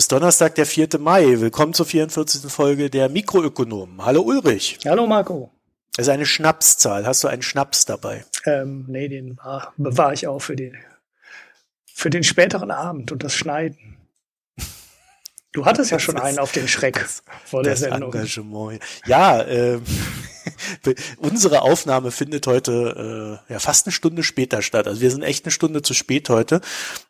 Ist Donnerstag, der 4. Mai. Willkommen zur 44. Folge der Mikroökonomen. Hallo Ulrich. Hallo Marco. Das ist eine Schnapszahl. Hast du einen Schnaps dabei? Ähm, nee, den bewahre ich auch für den, für den späteren Abend und das Schneiden. Du hattest ja schon einen auf den Schreck vor der Sendung. Engagement. Ja, äh, unsere Aufnahme findet heute äh, ja fast eine Stunde später statt. Also wir sind echt eine Stunde zu spät heute.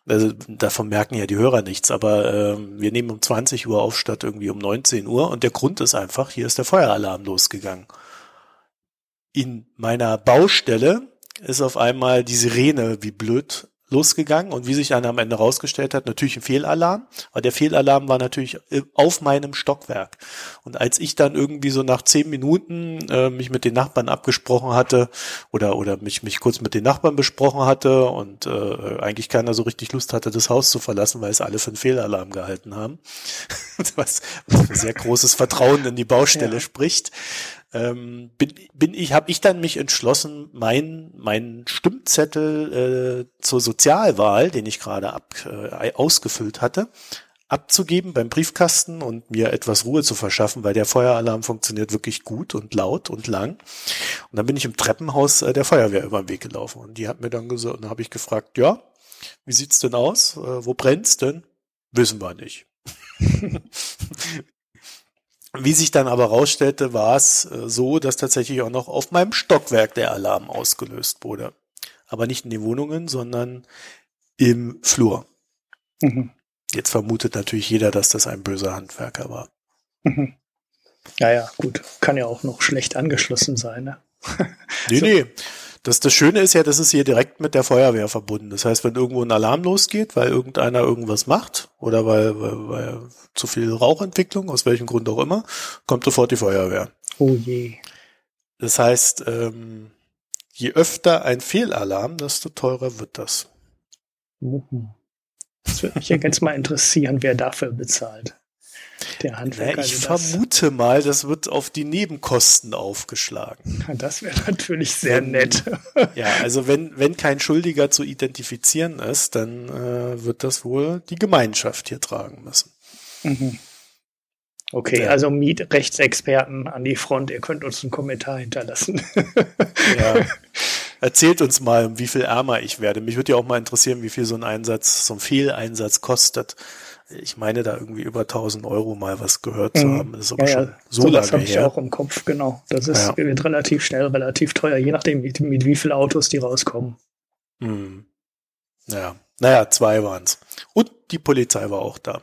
Also davon merken ja die Hörer nichts, aber äh, wir nehmen um 20 Uhr auf statt irgendwie um 19 Uhr und der Grund ist einfach, hier ist der Feueralarm losgegangen. In meiner Baustelle ist auf einmal die Sirene wie blöd losgegangen und wie sich dann am Ende rausgestellt hat, natürlich ein Fehlalarm, aber der Fehlalarm war natürlich auf meinem Stockwerk. Und als ich dann irgendwie so nach zehn Minuten äh, mich mit den Nachbarn abgesprochen hatte oder oder mich mich kurz mit den Nachbarn besprochen hatte und äh, eigentlich keiner so richtig Lust hatte, das Haus zu verlassen, weil es alle für einen Fehlalarm gehalten haben, was, was für sehr großes Vertrauen in die Baustelle ja. spricht, ähm, bin, bin ich, habe ich dann mich entschlossen, mein mein Stimmzettel äh, zur Sozialwahl, den ich gerade ab, äh, ausgefüllt hatte, abzugeben beim Briefkasten und mir etwas Ruhe zu verschaffen, weil der Feueralarm funktioniert wirklich gut und laut und lang. Und dann bin ich im Treppenhaus äh, der Feuerwehr über den Weg gelaufen und die hat mir dann gesagt, und dann habe ich gefragt, ja, wie sieht's denn aus? Äh, wo brennt's denn? Wissen wir nicht. Wie sich dann aber rausstellte, war es äh, so, dass tatsächlich auch noch auf meinem Stockwerk der Alarm ausgelöst wurde. Aber nicht in den Wohnungen, sondern im Flur. Mhm. Jetzt vermutet natürlich jeder, dass das ein böser Handwerker war. Mhm. Naja, gut. Kann ja auch noch schlecht angeschlossen sein. Ne? nee, so. nee. Das, das Schöne ist ja, das ist hier direkt mit der Feuerwehr verbunden. Das heißt, wenn irgendwo ein Alarm losgeht, weil irgendeiner irgendwas macht oder weil, weil, weil zu viel Rauchentwicklung, aus welchem Grund auch immer, kommt sofort die Feuerwehr. Oh je. Das heißt, ähm, je öfter ein Fehlalarm, desto teurer wird das. Das würde mich ja ganz mal interessieren, wer dafür bezahlt. Der Handwerker. Ja, ich vermute mal, das wird auf die Nebenkosten aufgeschlagen. Das wäre natürlich sehr nett. ja, also wenn, wenn kein Schuldiger zu identifizieren ist, dann äh, wird das wohl die Gemeinschaft hier tragen müssen. Mhm. Okay, ja. also Mietrechtsexperten an die Front, ihr könnt uns einen Kommentar hinterlassen. ja. Erzählt uns mal, wie viel ärmer ich werde. Mich würde ja auch mal interessieren, wie viel so ein Einsatz, so ein Fehleinsatz kostet ich meine da irgendwie über 1000 Euro mal was gehört zu mhm. haben. Das ist aber ja, schon so, so lange Das habe ich auch im Kopf, genau. Das ist ja. wird relativ schnell, relativ teuer, je nachdem, mit, mit wie vielen Autos die rauskommen. Mhm. Ja, naja, zwei waren's. Und die Polizei war auch da.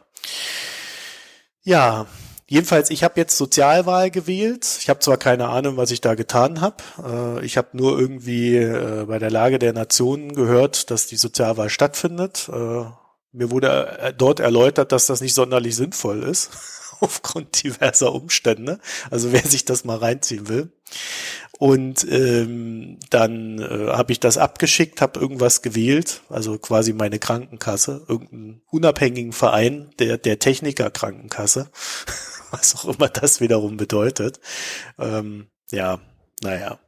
Ja, jedenfalls, ich habe jetzt Sozialwahl gewählt. Ich habe zwar keine Ahnung, was ich da getan habe. Äh, ich habe nur irgendwie äh, bei der Lage der Nationen gehört, dass die Sozialwahl stattfindet. Mir wurde äh, dort erläutert, dass das nicht sonderlich sinnvoll ist, aufgrund diverser Umstände. Also wer sich das mal reinziehen will. Und ähm, dann äh, habe ich das abgeschickt, habe irgendwas gewählt, also quasi meine Krankenkasse, irgendeinen unabhängigen Verein der, der Techniker-Krankenkasse, was auch immer das wiederum bedeutet. Ähm, ja, naja,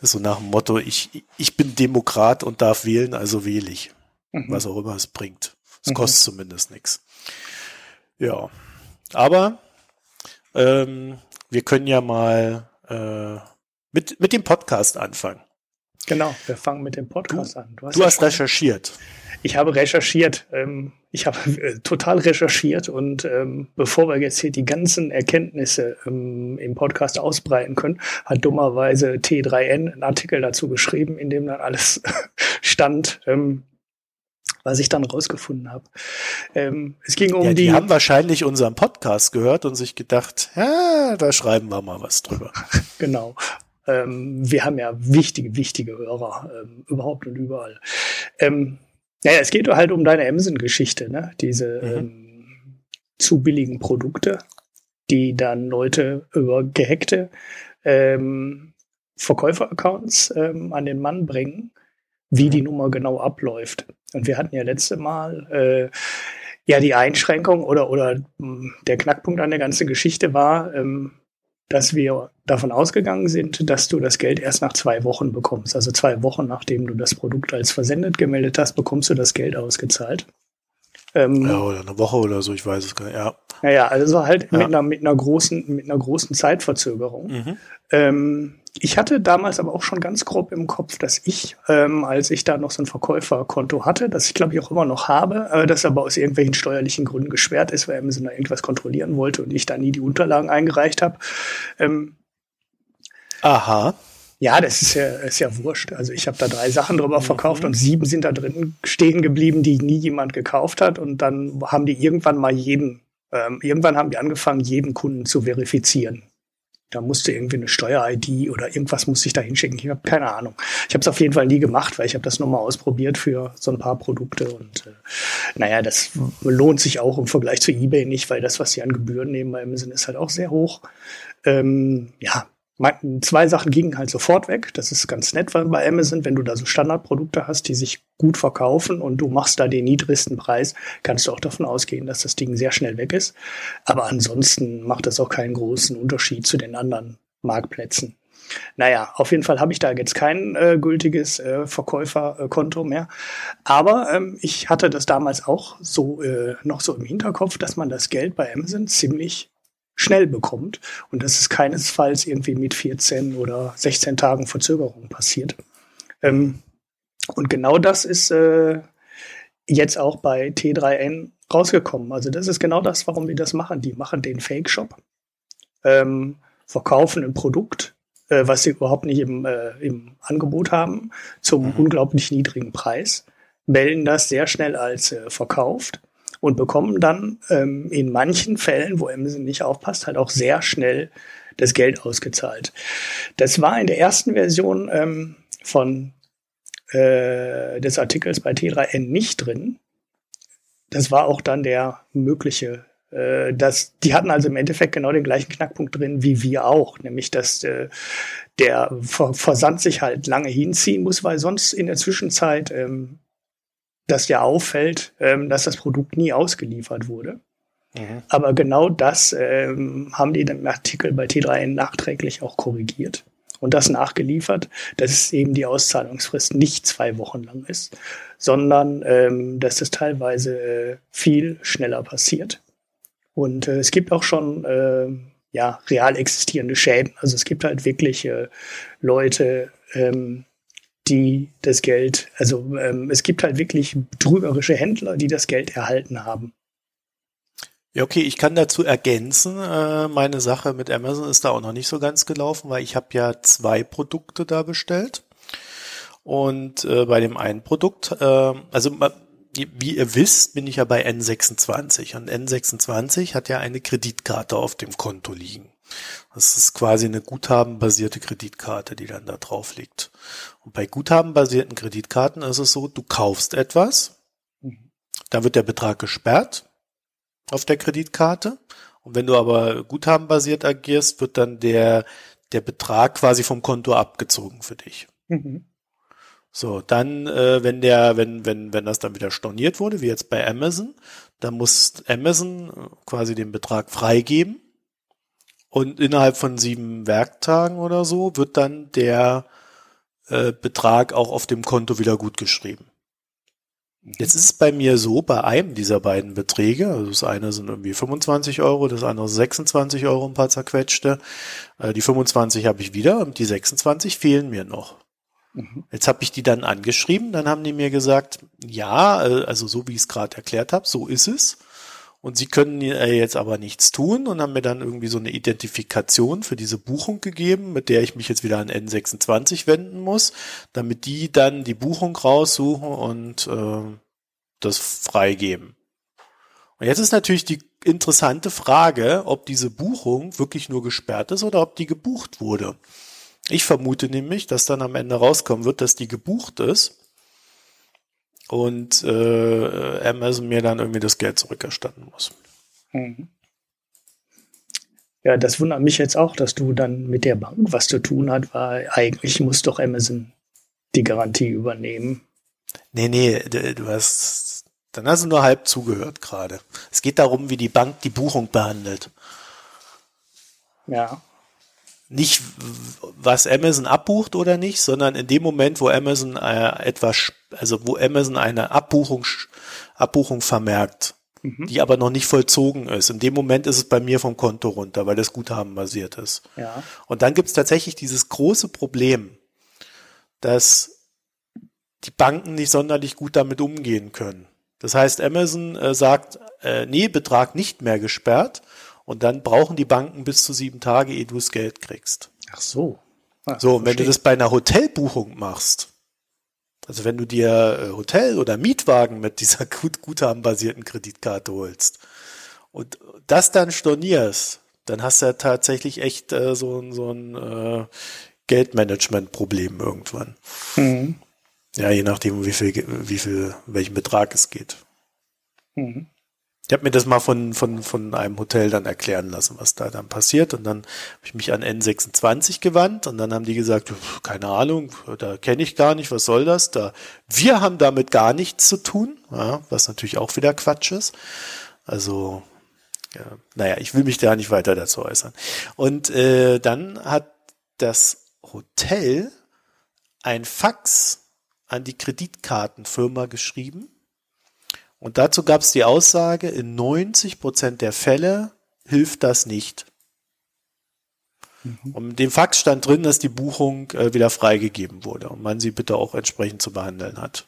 so nach dem Motto, ich, ich bin Demokrat und darf wählen, also wähle ich, mhm. was auch immer es bringt. Es mhm. kostet zumindest nichts. Ja, aber ähm, wir können ja mal äh, mit, mit dem Podcast anfangen. Genau, wir fangen mit dem Podcast du, an. Du hast, du hast recherchiert. Ich habe recherchiert. Ähm, ich habe äh, total recherchiert und ähm, bevor wir jetzt hier die ganzen Erkenntnisse ähm, im Podcast ausbreiten können, hat dummerweise T3N einen Artikel dazu geschrieben, in dem dann alles stand, ähm, was ich dann rausgefunden habe. Ähm, es ging um ja, die. Die haben wahrscheinlich unseren Podcast gehört und sich gedacht, ja, da schreiben wir mal was drüber. genau. Ähm, wir haben ja wichtige, wichtige Hörer ähm, überhaupt und überall. Ähm, naja, es geht halt um deine Emsen-Geschichte, ne? Diese mhm. ähm, zu billigen Produkte, die dann Leute über gehackte ähm, Verkäufer-Accounts ähm, an den Mann bringen wie die Nummer genau abläuft. Und wir hatten ja letzte Mal äh, ja die Einschränkung oder oder mh, hm, der Knackpunkt an der ganzen Geschichte war, ähm, dass wir davon ausgegangen sind, dass du das Geld erst nach zwei Wochen bekommst. Also zwei Wochen nachdem du das Produkt als versendet gemeldet hast, bekommst du das Geld ausgezahlt. Ähm, ja, oder eine Woche oder so, ich weiß es gar nicht. Ja. Naja, also halt ja. mit, einer, mit, einer großen, mit einer großen Zeitverzögerung. Mhm. Ähm, ich hatte damals aber auch schon ganz grob im Kopf, dass ich, ähm, als ich da noch so ein Verkäuferkonto hatte, das ich glaube ich auch immer noch habe, äh, das aber aus irgendwelchen steuerlichen Gründen gesperrt ist, weil Amazon da irgendwas kontrollieren wollte und ich da nie die Unterlagen eingereicht habe. Ähm, Aha. Ja, das ist ja, ist ja wurscht. Also ich habe da drei Sachen drüber verkauft mhm. und sieben sind da drin stehen geblieben, die nie jemand gekauft hat. Und dann haben die irgendwann mal jeden, ähm, irgendwann haben die angefangen, jeden Kunden zu verifizieren. Da musste irgendwie eine Steuer-ID oder irgendwas musste ich da hinschicken. Ich habe keine Ahnung. Ich habe es auf jeden Fall nie gemacht, weil ich habe das nochmal ausprobiert für so ein paar Produkte. Und äh, naja, das lohnt sich auch im Vergleich zu eBay nicht, weil das, was sie an Gebühren nehmen bei Amazon, ist halt auch sehr hoch. Ähm, ja, zwei Sachen gingen halt sofort weg. Das ist ganz nett bei Amazon, wenn du da so Standardprodukte hast, die sich gut verkaufen und du machst da den niedrigsten Preis, kannst du auch davon ausgehen, dass das Ding sehr schnell weg ist. Aber ansonsten macht das auch keinen großen Unterschied zu den anderen Marktplätzen. Naja, auf jeden Fall habe ich da jetzt kein äh, gültiges äh, Verkäuferkonto mehr. Aber ähm, ich hatte das damals auch so äh, noch so im Hinterkopf, dass man das Geld bei Amazon ziemlich schnell bekommt und dass es keinesfalls irgendwie mit 14 oder 16 Tagen Verzögerung passiert. Ähm, und genau das ist äh, jetzt auch bei T3N rausgekommen. Also das ist genau das, warum die das machen. Die machen den Fake-Shop, ähm, verkaufen ein Produkt, äh, was sie überhaupt nicht im, äh, im Angebot haben, zum mhm. unglaublich niedrigen Preis, melden das sehr schnell als äh, verkauft und bekommen dann ähm, in manchen Fällen, wo Amazon nicht aufpasst, halt auch sehr schnell das Geld ausgezahlt. Das war in der ersten Version ähm, von äh, des Artikels bei T3N nicht drin. Das war auch dann der mögliche äh, dass die hatten also im Endeffekt genau den gleichen Knackpunkt drin wie wir auch, nämlich dass äh, der Versand sich halt lange hinziehen muss, weil sonst in der Zwischenzeit ähm, dass ja auffällt, ähm, dass das Produkt nie ausgeliefert wurde. Mhm. Aber genau das ähm, haben die im Artikel bei T3N nachträglich auch korrigiert und das nachgeliefert, dass es eben die Auszahlungsfrist nicht zwei Wochen lang ist, sondern ähm, dass es teilweise äh, viel schneller passiert. Und äh, es gibt auch schon äh, ja real existierende Schäden. Also es gibt halt wirklich äh, Leute, ähm, die das Geld, also ähm, es gibt halt wirklich trügerische Händler, die das Geld erhalten haben. Ja, okay, ich kann dazu ergänzen, äh, meine Sache mit Amazon ist da auch noch nicht so ganz gelaufen, weil ich habe ja zwei Produkte da bestellt. Und äh, bei dem einen Produkt, äh, also wie ihr wisst, bin ich ja bei N26 und N26 hat ja eine Kreditkarte auf dem Konto liegen. Das ist quasi eine guthabenbasierte Kreditkarte, die dann da drauf liegt. Und bei guthabenbasierten Kreditkarten ist es so, du kaufst etwas, mhm. dann wird der Betrag gesperrt auf der Kreditkarte. Und wenn du aber guthabenbasiert agierst, wird dann der, der Betrag quasi vom Konto abgezogen für dich. Mhm. So, dann, äh, wenn der, wenn, wenn, wenn das dann wieder storniert wurde, wie jetzt bei Amazon, dann muss Amazon quasi den Betrag freigeben und innerhalb von sieben Werktagen oder so wird dann der äh, Betrag auch auf dem Konto wieder gut geschrieben. Jetzt ist es bei mir so, bei einem dieser beiden Beträge, also das eine sind irgendwie 25 Euro, das andere 26 Euro ein paar zerquetschte. Äh, die 25 habe ich wieder und die 26 fehlen mir noch. Mhm. Jetzt habe ich die dann angeschrieben, dann haben die mir gesagt, ja, äh, also so wie ich es gerade erklärt habe, so ist es und sie können jetzt aber nichts tun und haben mir dann irgendwie so eine Identifikation für diese Buchung gegeben, mit der ich mich jetzt wieder an N26 wenden muss, damit die dann die Buchung raussuchen und äh, das freigeben. Und jetzt ist natürlich die interessante Frage, ob diese Buchung wirklich nur gesperrt ist oder ob die gebucht wurde. Ich vermute nämlich, dass dann am Ende rauskommen wird, dass die gebucht ist und äh, Amazon mir dann irgendwie das Geld zurückerstatten muss. Mhm. Ja, das wundert mich jetzt auch, dass du dann mit der Bank was zu tun hast, weil eigentlich muss doch Amazon die Garantie übernehmen. Nee, nee, du hast, dann hast du nur halb zugehört gerade. Es geht darum, wie die Bank die Buchung behandelt. Ja. Nicht, was Amazon abbucht oder nicht, sondern in dem Moment, wo Amazon äh, etwas, also wo Amazon eine Abbuchung, Abbuchung vermerkt, mhm. die aber noch nicht vollzogen ist. In dem Moment ist es bei mir vom Konto runter, weil das Guthaben basiert ist. Ja. Und dann gibt es tatsächlich dieses große Problem, dass die Banken nicht sonderlich gut damit umgehen können. Das heißt, Amazon äh, sagt, äh, nee, Betrag nicht mehr gesperrt und dann brauchen die Banken bis zu sieben Tage, ehe du das Geld kriegst. Ach so. Ah, so, und wenn du das bei einer Hotelbuchung machst, also wenn du dir äh, Hotel oder Mietwagen mit dieser gut guthabenbasierten Kreditkarte holst und das dann stornierst, dann hast du ja tatsächlich echt äh, so, so ein äh, Geldmanagement-Problem irgendwann. Mhm. Ja, je nachdem, wie viel, wie viel, welchen Betrag es geht. Mhm. Ich habe mir das mal von, von, von einem Hotel dann erklären lassen, was da dann passiert. Und dann habe ich mich an N26 gewandt und dann haben die gesagt, keine Ahnung, da kenne ich gar nicht, was soll das? Da, wir haben damit gar nichts zu tun, ja, was natürlich auch wieder Quatsch ist. Also, ja, naja, ich will mich da nicht weiter dazu äußern. Und äh, dann hat das Hotel ein Fax an die Kreditkartenfirma geschrieben und dazu gab es die Aussage, in 90 Prozent der Fälle hilft das nicht. Mhm. Und dem Fax stand drin, dass die Buchung äh, wieder freigegeben wurde und man sie bitte auch entsprechend zu behandeln hat.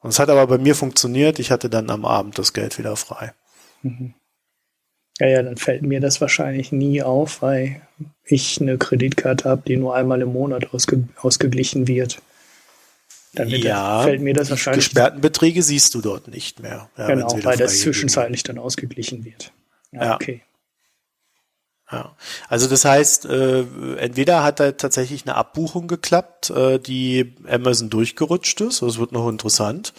Und es hat aber bei mir funktioniert. Ich hatte dann am Abend das Geld wieder frei. Mhm. Ja, ja, dann fällt mir das wahrscheinlich nie auf, weil ich eine Kreditkarte habe, die nur einmal im Monat ausge ausgeglichen wird. Dann ja, fällt mir das wahrscheinlich. Gesperrten Beträge siehst du dort nicht mehr. Ja, genau, weil das zwischenzeitlich dann ausgeglichen wird. Ja, ja. okay. Ja, also das heißt, äh, entweder hat da tatsächlich eine Abbuchung geklappt, äh, die Amazon durchgerutscht ist, das wird noch interessant,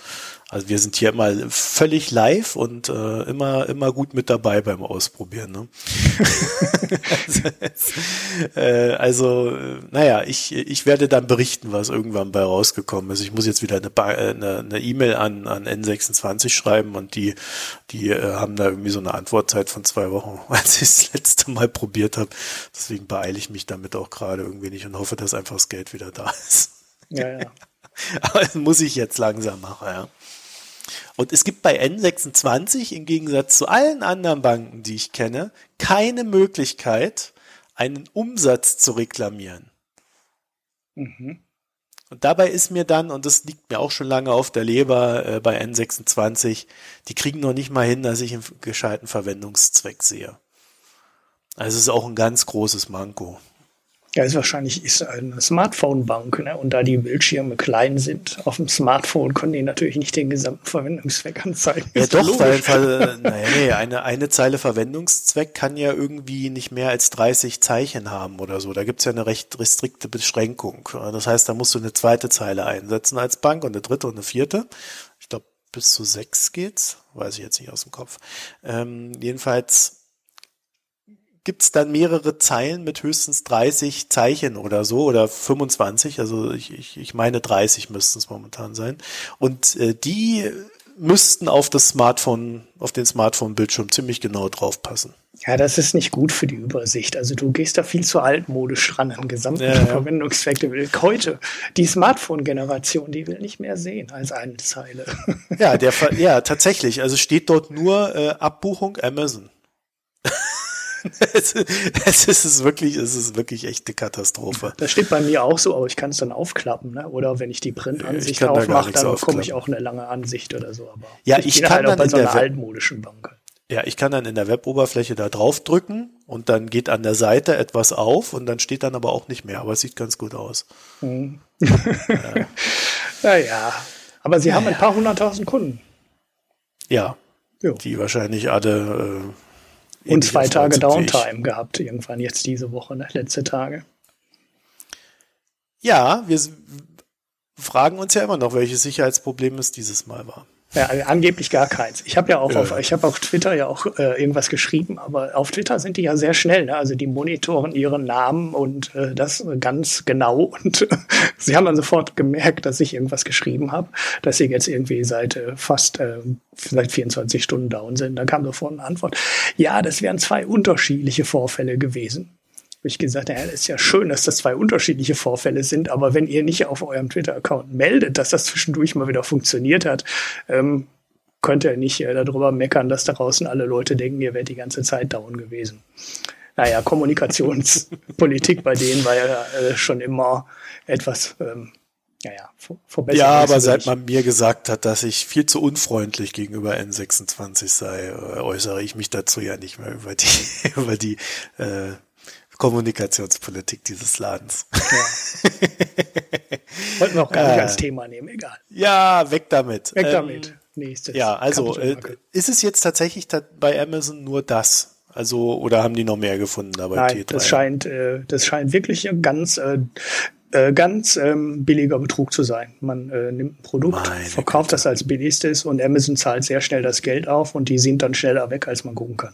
also wir sind hier immer völlig live und äh, immer immer gut mit dabei beim Ausprobieren. Ne? äh, also naja, ich ich werde dann berichten, was irgendwann bei rausgekommen ist. Ich muss jetzt wieder eine äh, eine E-Mail an an N26 schreiben und die die äh, haben da irgendwie so eine Antwortzeit von zwei Wochen, als ich das letzte Mal probiert habe. Deswegen beeile ich mich damit auch gerade irgendwie nicht und hoffe, dass einfach das Geld wieder da ist. Ja, ja. Aber das muss ich jetzt langsam machen, ja. Und es gibt bei N26 im Gegensatz zu allen anderen Banken, die ich kenne, keine Möglichkeit, einen Umsatz zu reklamieren. Mhm. Und dabei ist mir dann, und das liegt mir auch schon lange auf der Leber äh, bei N26, die kriegen noch nicht mal hin, dass ich einen gescheiten Verwendungszweck sehe. Also es ist auch ein ganz großes Manko. Ja, ist wahrscheinlich ist eine Smartphone-Bank, ne? Und da die Bildschirme klein sind auf dem Smartphone, können die natürlich nicht den gesamten Verwendungszweck anzeigen. Ja, ist doch, weil, weil naja, nee, eine, eine Zeile Verwendungszweck kann ja irgendwie nicht mehr als 30 Zeichen haben oder so. Da gibt's ja eine recht restrikte Beschränkung. Das heißt, da musst du eine zweite Zeile einsetzen als Bank und eine dritte und eine vierte. Ich glaube, bis zu sechs geht's. Weiß ich jetzt nicht aus dem Kopf. Ähm, jedenfalls gibt's dann mehrere Zeilen mit höchstens 30 Zeichen oder so oder 25, also ich, ich, ich meine 30 müssten es momentan sein. Und äh, die müssten auf das Smartphone, auf den Smartphone-Bildschirm ziemlich genau draufpassen. Ja, das ist nicht gut für die Übersicht. Also du gehst da viel zu altmodisch ran an gesamten ja, ja. Verwendungszwecke. Heute die Smartphone-Generation, die will nicht mehr sehen als eine Zeile. Ja, der, ja, tatsächlich. Also steht dort nur äh, Abbuchung Amazon. es, es ist wirklich, es ist wirklich echt eine Katastrophe. Das steht bei mir auch so, aber ich kann es dann aufklappen, ne? Oder wenn ich die Printansicht aufmache, da dann bekomme ich auch eine lange Ansicht oder so. Aber ja, ich, ich kann halt dann auch bei so einer altmodischen Bank. Ja, ich kann dann in der Weboberfläche da drauf drücken und dann geht an der Seite etwas auf und dann steht dann aber auch nicht mehr, aber es sieht ganz gut aus. Hm. ja. naja, aber sie haben ein paar hunderttausend Kunden. Ja, jo. die wahrscheinlich alle äh, und zwei Tage Downtime gehabt, irgendwann jetzt diese Woche, ne? letzte Tage. Ja, wir fragen uns ja immer noch, welches Sicherheitsproblem es dieses Mal war. Ja, angeblich gar keins. Ich habe ja auch ja. auf, ich habe auf Twitter ja auch äh, irgendwas geschrieben, aber auf Twitter sind die ja sehr schnell. Ne? Also die monitoren ihren Namen und äh, das ganz genau. Und äh, sie haben dann sofort gemerkt, dass ich irgendwas geschrieben habe, dass sie jetzt irgendwie seit äh, fast äh, seit 24 Stunden down sind. Dann kam sofort eine Antwort. Ja, das wären zwei unterschiedliche Vorfälle gewesen. Hab ich gesagt, ja, ist ja schön, dass das zwei unterschiedliche Vorfälle sind, aber wenn ihr nicht auf eurem Twitter-Account meldet, dass das zwischendurch mal wieder funktioniert hat, ähm, könnt ihr nicht äh, darüber meckern, dass da draußen alle Leute denken, ihr wärt die ganze Zeit down gewesen. Naja, Kommunikationspolitik bei denen war ja äh, schon immer etwas ähm, ja, verbessert. Ja, aber seit man mir gesagt hat, dass ich viel zu unfreundlich gegenüber N26 sei, äh, äußere ich mich dazu ja nicht mehr über die, über die äh, Kommunikationspolitik dieses Ladens. Ja. Wollten wir auch gar nicht äh, als Thema nehmen, egal. Ja, weg damit. Weg ähm, damit. Nächstes. Ja, also äh, ist es jetzt tatsächlich bei Amazon nur das? Also, oder haben die noch mehr gefunden dabei? Nein, T3? das scheint, äh, das scheint wirklich ganz äh, äh, ganz ähm, billiger Betrug zu sein. Man äh, nimmt ein Produkt, Meine verkauft Güte. das als billigstes und Amazon zahlt sehr schnell das Geld auf und die sind dann schneller weg, als man gucken kann.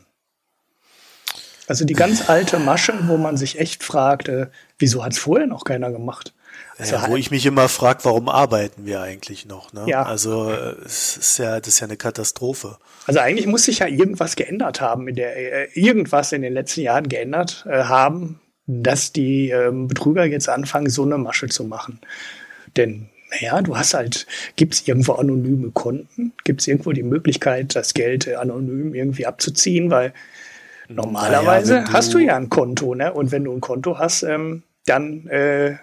Also die ganz alte Masche, wo man sich echt fragt, äh, wieso hat es vorher noch keiner gemacht? Also ja, wo halt ich mich immer frage, warum arbeiten wir eigentlich noch? Ne? Ja. Also äh, es ist ja, das ist ja eine Katastrophe. Also eigentlich muss sich ja irgendwas geändert haben, in der äh, irgendwas in den letzten Jahren geändert äh, haben, dass die ähm, Betrüger jetzt anfangen, so eine Masche zu machen. Denn naja, du hast halt, gibt es irgendwo anonyme Konten? Gibt es irgendwo die Möglichkeit, das Geld anonym irgendwie abzuziehen? Weil normalerweise naja, du hast du ja ein Konto, ne? Und wenn du ein Konto hast, ähm, dann äh,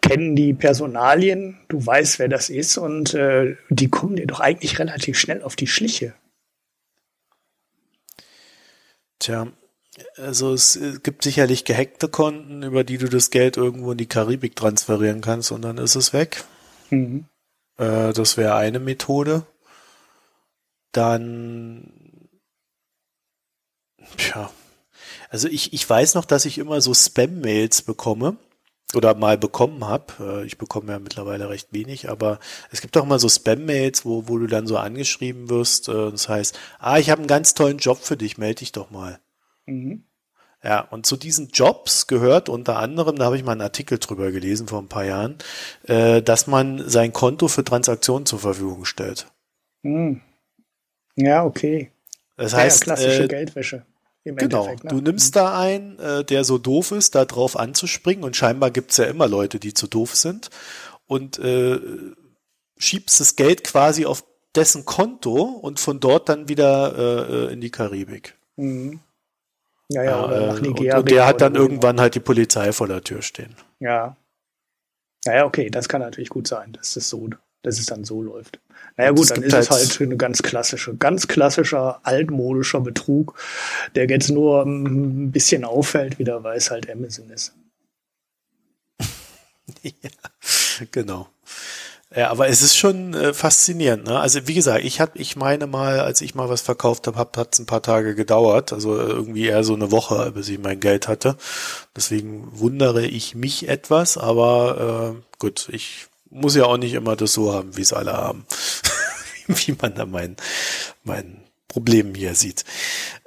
kennen die Personalien, du weißt, wer das ist und äh, die kommen dir doch eigentlich relativ schnell auf die Schliche. Tja, also es gibt sicherlich gehackte Konten, über die du das Geld irgendwo in die Karibik transferieren kannst und dann ist es weg. Mhm. Äh, das wäre eine Methode. Dann, tja, also ich, ich weiß noch, dass ich immer so Spam-Mails bekomme oder mal bekommen habe. Äh, ich bekomme ja mittlerweile recht wenig, aber es gibt auch mal so Spam-Mails, wo, wo du dann so angeschrieben wirst. Äh, das heißt, ah, ich habe einen ganz tollen Job für dich, melde dich doch mal. Mhm. Ja, und zu diesen Jobs gehört unter anderem, da habe ich mal einen Artikel drüber gelesen vor ein paar Jahren, äh, dass man sein Konto für Transaktionen zur Verfügung stellt. Mhm. Ja, okay. Das heißt, ja, klassische äh, Geldwäsche. Genau, ne? du nimmst da einen, äh, der so doof ist, da drauf anzuspringen und scheinbar gibt's ja immer Leute, die zu doof sind und äh, schiebst das Geld quasi auf dessen Konto und von dort dann wieder äh, äh in die Karibik. Mhm. Ja, ja, oder nach Nigeria. Und, und der hat dann irgendwann halt die Polizei vor der Tür stehen. Ja. Naja, okay, das kann natürlich gut sein, dass es so, dass es dann so läuft. Naja gut, dann ist halt es halt eine ganz klassische, ganz klassischer, altmodischer Betrug, der jetzt nur ein bisschen auffällt, wieder weil es halt Amazon ist. ja, genau. Ja, aber es ist schon äh, faszinierend. Ne? Also wie gesagt, ich hab, ich meine mal, als ich mal was verkauft habe, hab, hat es ein paar Tage gedauert. Also irgendwie eher so eine Woche, bis ich mein Geld hatte. Deswegen wundere ich mich etwas, aber äh, gut, ich muss ja auch nicht immer das so haben, wie es alle haben. wie man da mein, mein Problem hier sieht.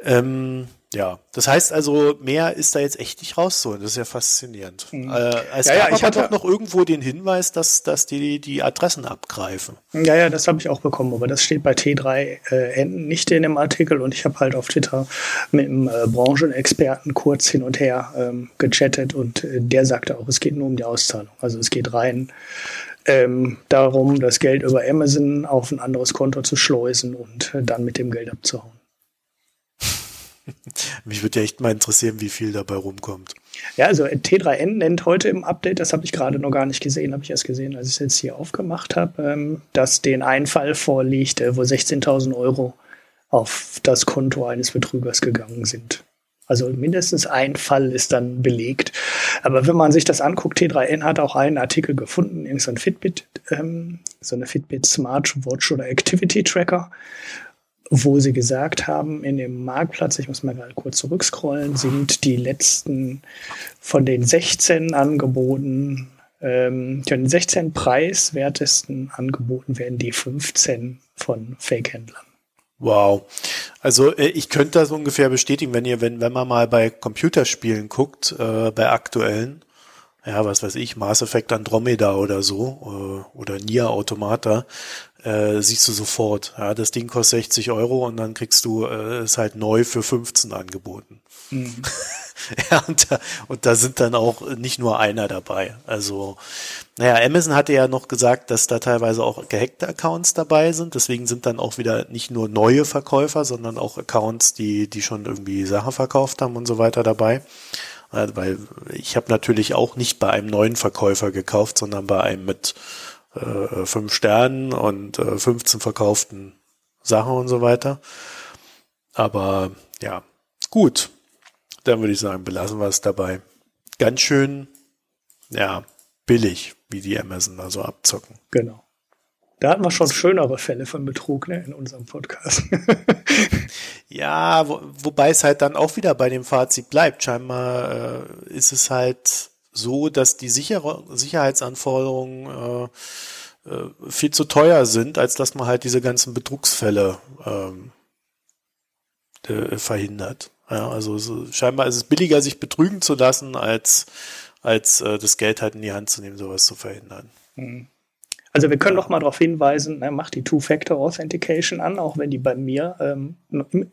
Ähm, ja, das heißt also, mehr ist da jetzt echt nicht rauszuholen. Das ist ja faszinierend. Mhm. Äh, es ja, gab ja, ich aber doch noch irgendwo den Hinweis, dass, dass die die Adressen abgreifen. Ja, ja, das habe ich auch bekommen, aber das steht bei T3N äh, nicht in dem Artikel und ich habe halt auf Twitter mit einem äh, Branchenexperten kurz hin und her ähm, gechattet und äh, der sagte auch, es geht nur um die Auszahlung. Also es geht rein ähm, darum, das Geld über Amazon auf ein anderes Konto zu schleusen und äh, dann mit dem Geld abzuhauen. Mich würde ja echt mal interessieren, wie viel dabei rumkommt. Ja, also T3N nennt heute im Update, das habe ich gerade noch gar nicht gesehen, habe ich erst gesehen, als ich es jetzt hier aufgemacht habe, ähm, dass den Einfall vorliegt, äh, wo 16.000 Euro auf das Konto eines Betrügers gegangen sind. Also mindestens ein Fall ist dann belegt. Aber wenn man sich das anguckt, T3N hat auch einen Artikel gefunden, irgend so ein Fitbit, ähm, so eine Fitbit Smartwatch oder Activity Tracker wo sie gesagt haben, in dem Marktplatz, ich muss mal gerade kurz zurückscrollen, sind die letzten von den 16 Angeboten, ähm, den 16 preiswertesten Angeboten werden die 15 von Fake-Händlern. Wow. Also äh, ich könnte das ungefähr bestätigen, wenn ihr, wenn, wenn man mal bei Computerspielen guckt, äh, bei aktuellen, ja, was weiß ich, Mass Effect Andromeda oder so, äh, oder Nier Automata, äh, siehst du sofort. Ja, das Ding kostet 60 Euro und dann kriegst du äh, es halt neu für 15 angeboten. Mhm. ja, und da, und da sind dann auch nicht nur einer dabei. Also, naja, Amazon hatte ja noch gesagt, dass da teilweise auch gehackte Accounts dabei sind. Deswegen sind dann auch wieder nicht nur neue Verkäufer, sondern auch Accounts, die, die schon irgendwie Sachen verkauft haben und so weiter dabei. Weil ich habe natürlich auch nicht bei einem neuen Verkäufer gekauft, sondern bei einem mit äh, fünf Sternen und äh, 15 verkauften Sachen und so weiter. Aber ja, gut. Dann würde ich sagen, belassen wir es dabei. Ganz schön, ja, billig, wie die Amazon da so abzocken. Genau. Da hatten wir schon schönere Fälle von Betrug ne, in unserem Podcast. ja, wo, wobei es halt dann auch wieder bei dem Fazit bleibt. Scheinbar äh, ist es halt so, dass die Sicher Sicherheitsanforderungen äh, äh, viel zu teuer sind, als dass man halt diese ganzen Betrugsfälle ähm, äh, verhindert. Ja, also so, scheinbar ist es billiger, sich betrügen zu lassen, als, als äh, das Geld halt in die Hand zu nehmen, sowas zu verhindern. Mhm. Also wir können noch mal darauf hinweisen, ne, macht die Two-Factor-Authentication an, auch wenn die bei mir ähm,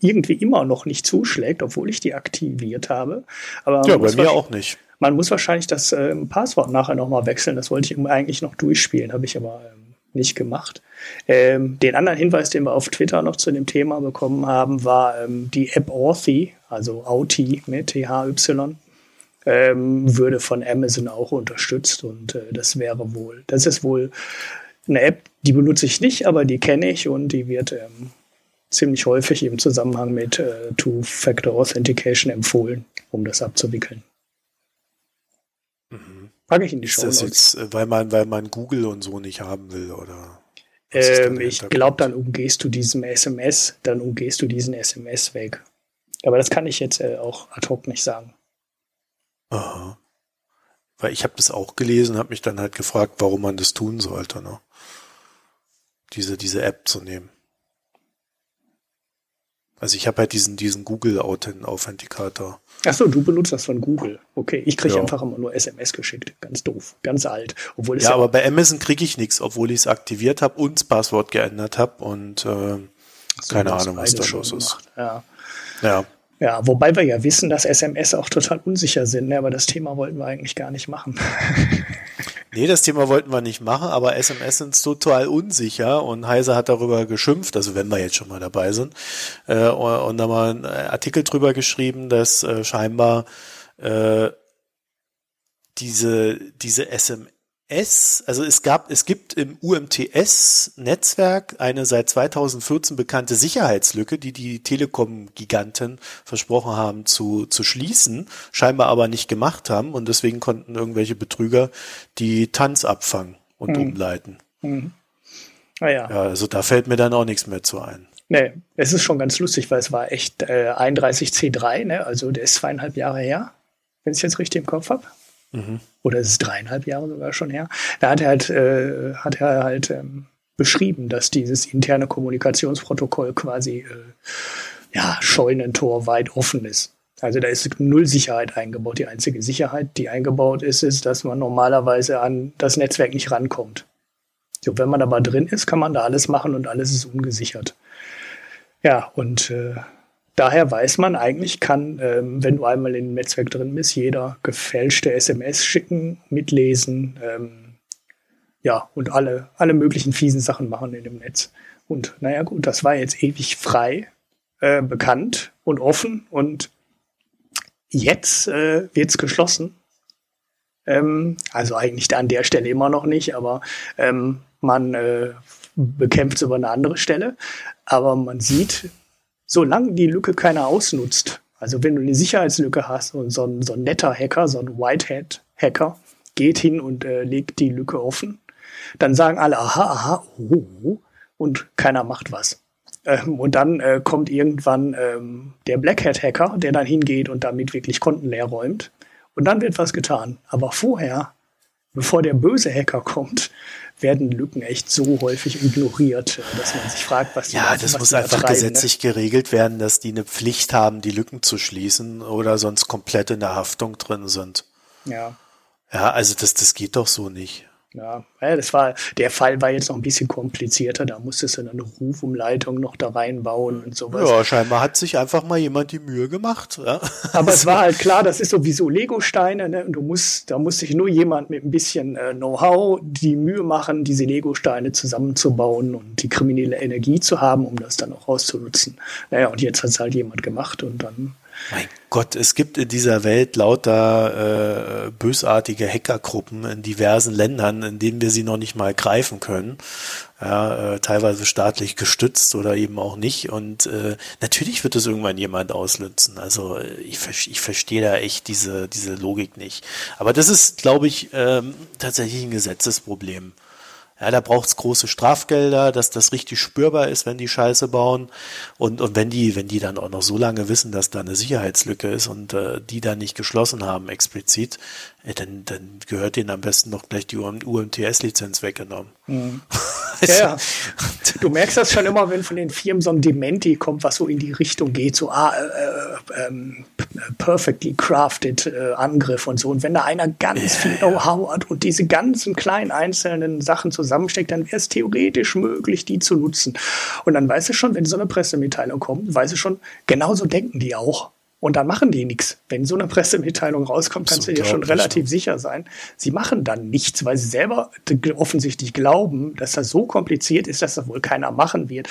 irgendwie immer noch nicht zuschlägt, obwohl ich die aktiviert habe. Aber ja, bei mir auch nicht. Man muss wahrscheinlich das äh, Passwort nachher noch mal wechseln. Das wollte ich eigentlich noch durchspielen, habe ich aber ähm, nicht gemacht. Ähm, den anderen Hinweis, den wir auf Twitter noch zu dem Thema bekommen haben, war ähm, die App Authy, also Authy mit T-H-Y ähm, würde von Amazon auch unterstützt und äh, das wäre wohl, das ist wohl eine App, die benutze ich nicht, aber die kenne ich und die wird ähm, ziemlich häufig im Zusammenhang mit äh, Two-Factor Authentication empfohlen, um das abzuwickeln. Mhm. Packe ich in die Show. Ist das jetzt, äh, weil man, weil man Google und so nicht haben will, oder? Ähm, ich glaube, dann umgehst du diesen SMS, dann umgehst du diesen SMS weg. Aber das kann ich jetzt äh, auch ad hoc nicht sagen. Aha. Weil ich habe das auch gelesen, habe mich dann halt gefragt, warum man das tun sollte, ne? Diese, diese App zu nehmen. Also ich habe halt diesen, diesen Google Authenticator. Ach so, du benutzt das von Google. Okay, ich kriege ja. einfach immer nur SMS geschickt. Ganz doof, ganz alt. Obwohl ja, ja aber bei Amazon kriege ich nichts, obwohl ich es aktiviert habe und das Passwort geändert habe und äh, so, keine Ahnung, was da los ist. Ja. Ja. Ja, wobei wir ja wissen, dass SMS auch total unsicher sind, ne? aber das Thema wollten wir eigentlich gar nicht machen. nee, das Thema wollten wir nicht machen, aber SMS sind total unsicher und Heise hat darüber geschimpft, also wenn wir jetzt schon mal dabei sind, äh, und da mal einen Artikel drüber geschrieben, dass äh, scheinbar äh, diese, diese SMS S, also es gab, es gibt im UMTS-Netzwerk eine seit 2014 bekannte Sicherheitslücke, die die Telekom-Giganten versprochen haben zu, zu schließen, scheinbar aber nicht gemacht haben und deswegen konnten irgendwelche Betrüger die Tanz abfangen und mhm. umleiten. Mhm. Ah, ja. ja, also da fällt mir dann auch nichts mehr zu ein. Nee, es ist schon ganz lustig, weil es war echt äh, 31C3, ne? also der ist zweieinhalb Jahre her, wenn ich es jetzt richtig im Kopf habe. Mhm. Oder ist es dreieinhalb Jahre sogar schon her? Da hat er halt, äh, hat er halt ähm, beschrieben, dass dieses interne Kommunikationsprotokoll quasi äh, ja, Scheunentor weit offen ist. Also da ist null Sicherheit eingebaut. Die einzige Sicherheit, die eingebaut ist, ist, dass man normalerweise an das Netzwerk nicht rankommt. So, wenn man aber drin ist, kann man da alles machen und alles ist ungesichert. Ja, und äh, daher weiß man, eigentlich kann, ähm, wenn du einmal in dem Netzwerk drin bist, jeder gefälschte SMS schicken, mitlesen, ähm, ja, und alle, alle möglichen fiesen Sachen machen in dem Netz. Und naja, gut, das war jetzt ewig frei, äh, bekannt und offen und jetzt äh, wird's geschlossen. Ähm, also eigentlich an der Stelle immer noch nicht, aber ähm, man äh, bekämpft es über eine andere Stelle. Aber man sieht, solange die Lücke keiner ausnutzt, also wenn du eine Sicherheitslücke hast und so ein, so ein netter Hacker, so ein Whitehead-Hacker geht hin und äh, legt die Lücke offen, dann sagen alle, aha, aha, oh, oh und keiner macht was. Ähm, und dann äh, kommt irgendwann ähm, der Blackhat-Hacker, der dann hingeht und damit wirklich Konten leer räumt. Und dann wird was getan. Aber vorher, bevor der böse Hacker kommt, werden Lücken echt so häufig ignoriert, dass man sich fragt, was die Ja, das muss einfach gesetzlich ne? geregelt werden, dass die eine Pflicht haben, die Lücken zu schließen oder sonst komplett in der Haftung drin sind. Ja. Ja, also das, das geht doch so nicht. Ja, das war, der Fall war jetzt noch ein bisschen komplizierter. Da musstest du dann eine Rufumleitung noch da reinbauen und sowas. Ja, scheinbar hat sich einfach mal jemand die Mühe gemacht. Ja. Aber es war halt klar, das ist sowieso Lego-Steine. Ne? Und du musst, da muss sich nur jemand mit ein bisschen äh, Know-how die Mühe machen, diese Lego-Steine zusammenzubauen und die kriminelle Energie zu haben, um das dann auch rauszunutzen. Naja, und jetzt hat es halt jemand gemacht und dann mein Gott, es gibt in dieser Welt lauter äh, bösartige Hackergruppen in diversen Ländern, in denen wir sie noch nicht mal greifen können. Ja, äh, teilweise staatlich gestützt oder eben auch nicht. Und äh, natürlich wird es irgendwann jemand auslützen. Also ich, ich verstehe da echt diese, diese Logik nicht. Aber das ist, glaube ich, ähm, tatsächlich ein Gesetzesproblem. Ja, da braucht's große Strafgelder, dass das richtig spürbar ist, wenn die Scheiße bauen. Und, und wenn die, wenn die dann auch noch so lange wissen, dass da eine Sicherheitslücke ist und äh, die dann nicht geschlossen haben explizit, äh, dann, dann gehört denen am besten noch gleich die UMTS-Lizenz weggenommen. Mhm. Ja, ja. Du merkst das schon immer, wenn von den Firmen so ein Dementi kommt, was so in die Richtung geht, so ah, äh, ähm, perfectly crafted äh, Angriff und so. Und wenn da einer ganz ja, viel Know-how hat und diese ganzen kleinen einzelnen Sachen zusammensteckt, dann wäre es theoretisch möglich, die zu nutzen. Und dann weißt du schon, wenn so eine Pressemitteilung kommt, weißt du schon, genauso denken die auch. Und dann machen die nichts. Wenn so eine Pressemitteilung rauskommt, kannst du dir schon relativ sicher sein. Sie machen dann nichts, weil sie selber offensichtlich glauben, dass das so kompliziert ist, dass das wohl keiner machen wird.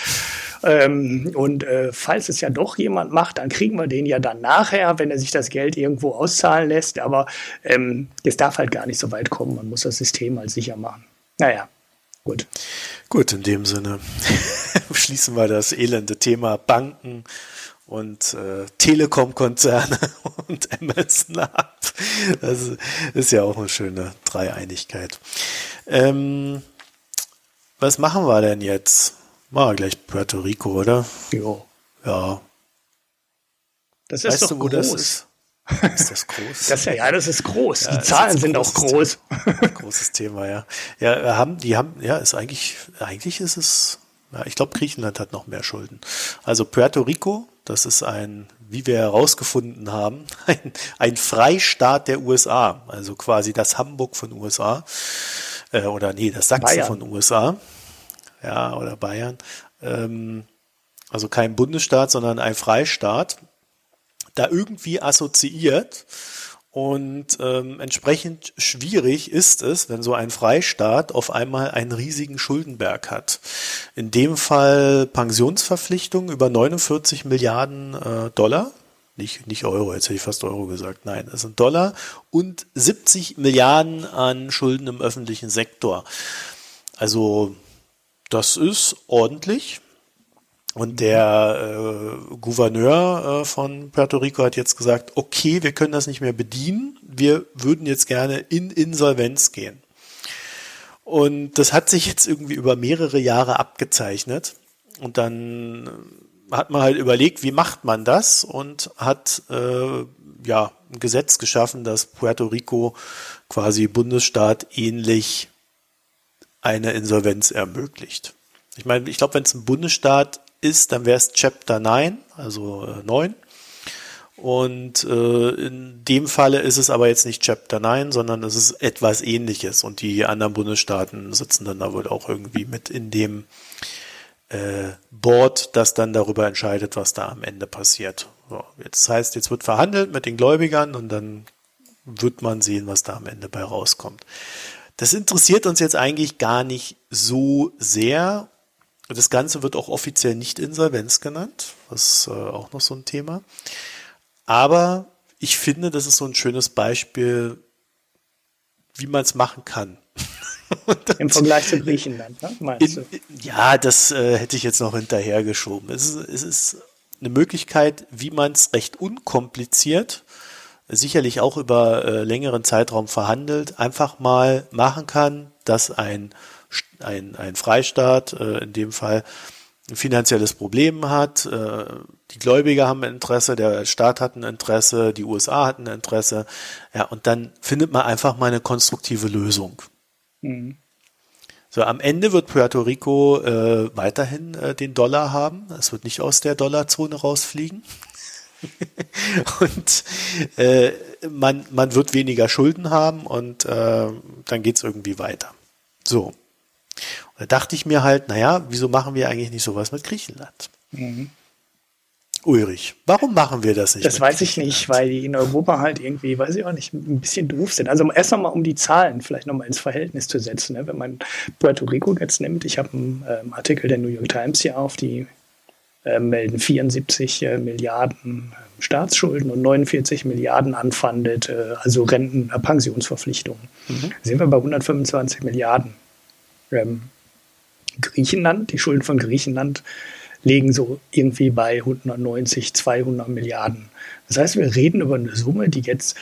Ähm, und äh, falls es ja doch jemand macht, dann kriegen wir den ja dann nachher, wenn er sich das Geld irgendwo auszahlen lässt. Aber ähm, es darf halt gar nicht so weit kommen. Man muss das System halt sicher machen. Naja, gut. Gut, in dem Sinne schließen wir das elende Thema Banken und äh, Telekom-Konzerne und Amazon ab. Das ist ja auch eine schöne Dreieinigkeit. Ähm, was machen wir denn jetzt? Machen wir gleich Puerto Rico, oder? Jo. Ja. Das ist weißt doch du, groß. das ist? Ist das groß? Das, ja, ja, das ist groß. Ja, die Zahlen sind auch groß. Thema. Großes Thema, ja. Ja, haben, die haben, ja, ist eigentlich, eigentlich ist es, ja, ich glaube, Griechenland hat noch mehr Schulden. Also Puerto Rico das ist ein, wie wir herausgefunden haben, ein, ein Freistaat der USA, also quasi das Hamburg von USA. Äh, oder nee, das Sachsen Bayern. von USA. Ja, oder Bayern. Ähm, also kein Bundesstaat, sondern ein Freistaat. Da irgendwie assoziiert und ähm, entsprechend schwierig ist es, wenn so ein Freistaat auf einmal einen riesigen Schuldenberg hat. In dem Fall Pensionsverpflichtungen über 49 Milliarden äh, Dollar. Nicht, nicht Euro, jetzt hätte ich fast Euro gesagt. Nein, es sind Dollar und 70 Milliarden an Schulden im öffentlichen Sektor. Also das ist ordentlich. Und der äh, Gouverneur äh, von Puerto Rico hat jetzt gesagt, okay, wir können das nicht mehr bedienen, wir würden jetzt gerne in Insolvenz gehen. Und das hat sich jetzt irgendwie über mehrere Jahre abgezeichnet. Und dann hat man halt überlegt, wie macht man das und hat äh, ja ein Gesetz geschaffen, das Puerto Rico quasi Bundesstaat ähnlich eine Insolvenz ermöglicht. Ich meine, ich glaube, wenn es ein Bundesstaat ist, dann wäre es Chapter 9, also äh, 9. Und äh, in dem Falle ist es aber jetzt nicht Chapter 9, sondern es ist etwas ähnliches. Und die anderen Bundesstaaten sitzen dann da wohl auch irgendwie mit in dem äh, Board, das dann darüber entscheidet, was da am Ende passiert. So, jetzt heißt, jetzt wird verhandelt mit den Gläubigern und dann wird man sehen, was da am Ende bei rauskommt. Das interessiert uns jetzt eigentlich gar nicht so sehr das Ganze wird auch offiziell nicht Insolvenz genannt. Das ist äh, auch noch so ein Thema. Aber ich finde, das ist so ein schönes Beispiel, wie man es machen kann. Im Vergleich zu Griechenland, ne? meinst in, du? Ja, das äh, hätte ich jetzt noch hinterhergeschoben. Es ist, es ist eine Möglichkeit, wie man es recht unkompliziert, sicherlich auch über äh, längeren Zeitraum verhandelt, einfach mal machen kann, dass ein ein, ein Freistaat äh, in dem Fall ein finanzielles Problem hat. Äh, die Gläubiger haben ein Interesse, der Staat hat ein Interesse, die USA hat ein Interesse. Ja, und dann findet man einfach mal eine konstruktive Lösung. Mhm. So, am Ende wird Puerto Rico äh, weiterhin äh, den Dollar haben. Es wird nicht aus der Dollarzone rausfliegen. und äh, man, man wird weniger Schulden haben und äh, dann geht's irgendwie weiter. So. Und da dachte ich mir halt, naja, wieso machen wir eigentlich nicht sowas mit Griechenland? Mhm. Ulrich, warum machen wir das nicht? Das weiß ich nicht, weil die in Europa halt irgendwie, weiß ich auch nicht, ein bisschen doof sind. Also erst nochmal, um die Zahlen vielleicht nochmal ins Verhältnis zu setzen. Ne? Wenn man Puerto Rico jetzt nimmt, ich habe einen ähm, Artikel der New York Times hier auf, die äh, melden 74 äh, Milliarden äh, Staatsschulden und 49 Milliarden unfunded, äh, also Renten, äh, Pensionsverpflichtungen. Mhm. sind wir bei 125 Milliarden. Ähm, Griechenland, die Schulden von Griechenland liegen so irgendwie bei 190, 200 Milliarden. Das heißt, wir reden über eine Summe, die jetzt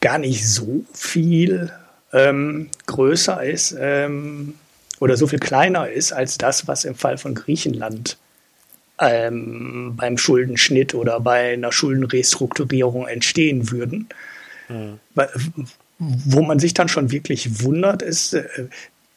gar nicht so viel ähm, größer ist ähm, oder so viel kleiner ist als das, was im Fall von Griechenland ähm, beim Schuldenschnitt oder bei einer Schuldenrestrukturierung entstehen würden. Mhm. Wo man sich dann schon wirklich wundert, ist, äh,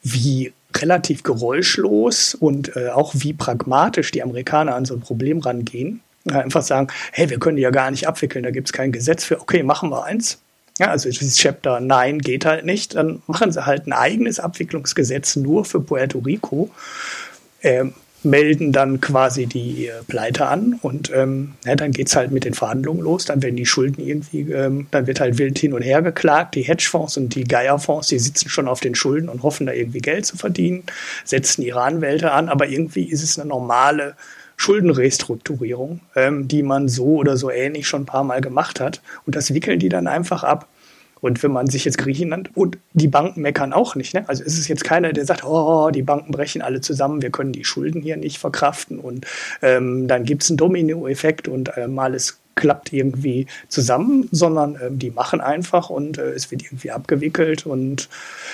wie relativ geräuschlos und äh, auch wie pragmatisch die Amerikaner an so ein Problem rangehen. Einfach sagen, hey, wir können die ja gar nicht abwickeln, da gibt es kein Gesetz für, okay, machen wir eins. Ja, also dieses Chapter 9 geht halt nicht, dann machen sie halt ein eigenes Abwicklungsgesetz nur für Puerto Rico. Ähm, melden dann quasi die äh, Pleite an und ähm, ja, dann geht's halt mit den Verhandlungen los. Dann werden die Schulden irgendwie, ähm, dann wird halt wild hin und her geklagt. Die Hedgefonds und die Geierfonds, die sitzen schon auf den Schulden und hoffen da irgendwie Geld zu verdienen, setzen ihre Anwälte an, aber irgendwie ist es eine normale Schuldenrestrukturierung, ähm, die man so oder so ähnlich schon ein paar Mal gemacht hat. Und das wickeln die dann einfach ab. Und wenn man sich jetzt Griechenland und die Banken meckern auch nicht, ne? Also ist es jetzt keiner, der sagt, oh, die Banken brechen alle zusammen, wir können die Schulden hier nicht verkraften und ähm, dann gibt es einen Dominoeffekt und ähm, alles klappt irgendwie zusammen, sondern ähm, die machen einfach und äh, es wird irgendwie abgewickelt und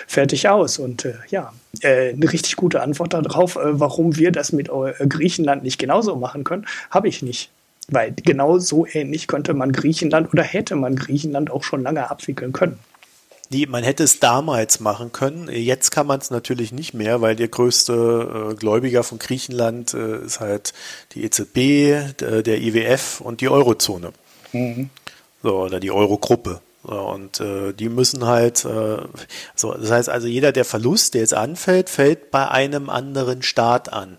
fertig aus. Und äh, ja, äh, eine richtig gute Antwort darauf, äh, warum wir das mit äh, Griechenland nicht genauso machen können, habe ich nicht. Weil genau so ähnlich könnte man Griechenland oder hätte man Griechenland auch schon lange abwickeln können. Nee, man hätte es damals machen können. Jetzt kann man es natürlich nicht mehr, weil der größte äh, Gläubiger von Griechenland äh, ist halt die EZB, der IWF und die Eurozone. Mhm. So, oder die Eurogruppe. So, und äh, die müssen halt, äh, so, das heißt also, jeder der Verlust, der jetzt anfällt, fällt bei einem anderen Staat an.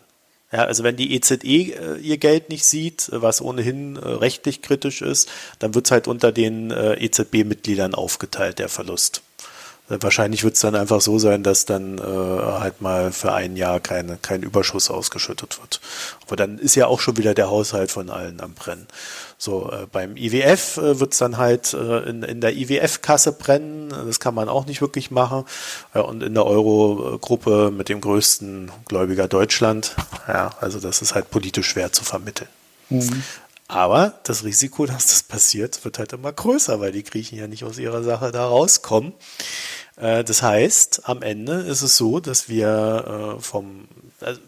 Ja, also wenn die EZE äh, ihr Geld nicht sieht, was ohnehin äh, rechtlich kritisch ist, dann wird es halt unter den äh, EZB-Mitgliedern aufgeteilt, der Verlust. Äh, wahrscheinlich wird es dann einfach so sein, dass dann äh, halt mal für ein Jahr keine, kein Überschuss ausgeschüttet wird. Aber dann ist ja auch schon wieder der Haushalt von allen am Brennen. So, äh, beim IWF äh, wird es dann halt äh, in, in der IWF-Kasse brennen. Das kann man auch nicht wirklich machen. Ja, und in der Euro-Gruppe mit dem größten Gläubiger Deutschland, ja, also das ist halt politisch schwer zu vermitteln. Mhm. Aber das Risiko, dass das passiert, wird halt immer größer, weil die Griechen ja nicht aus ihrer Sache da rauskommen. Äh, das heißt, am Ende ist es so, dass wir äh, vom, also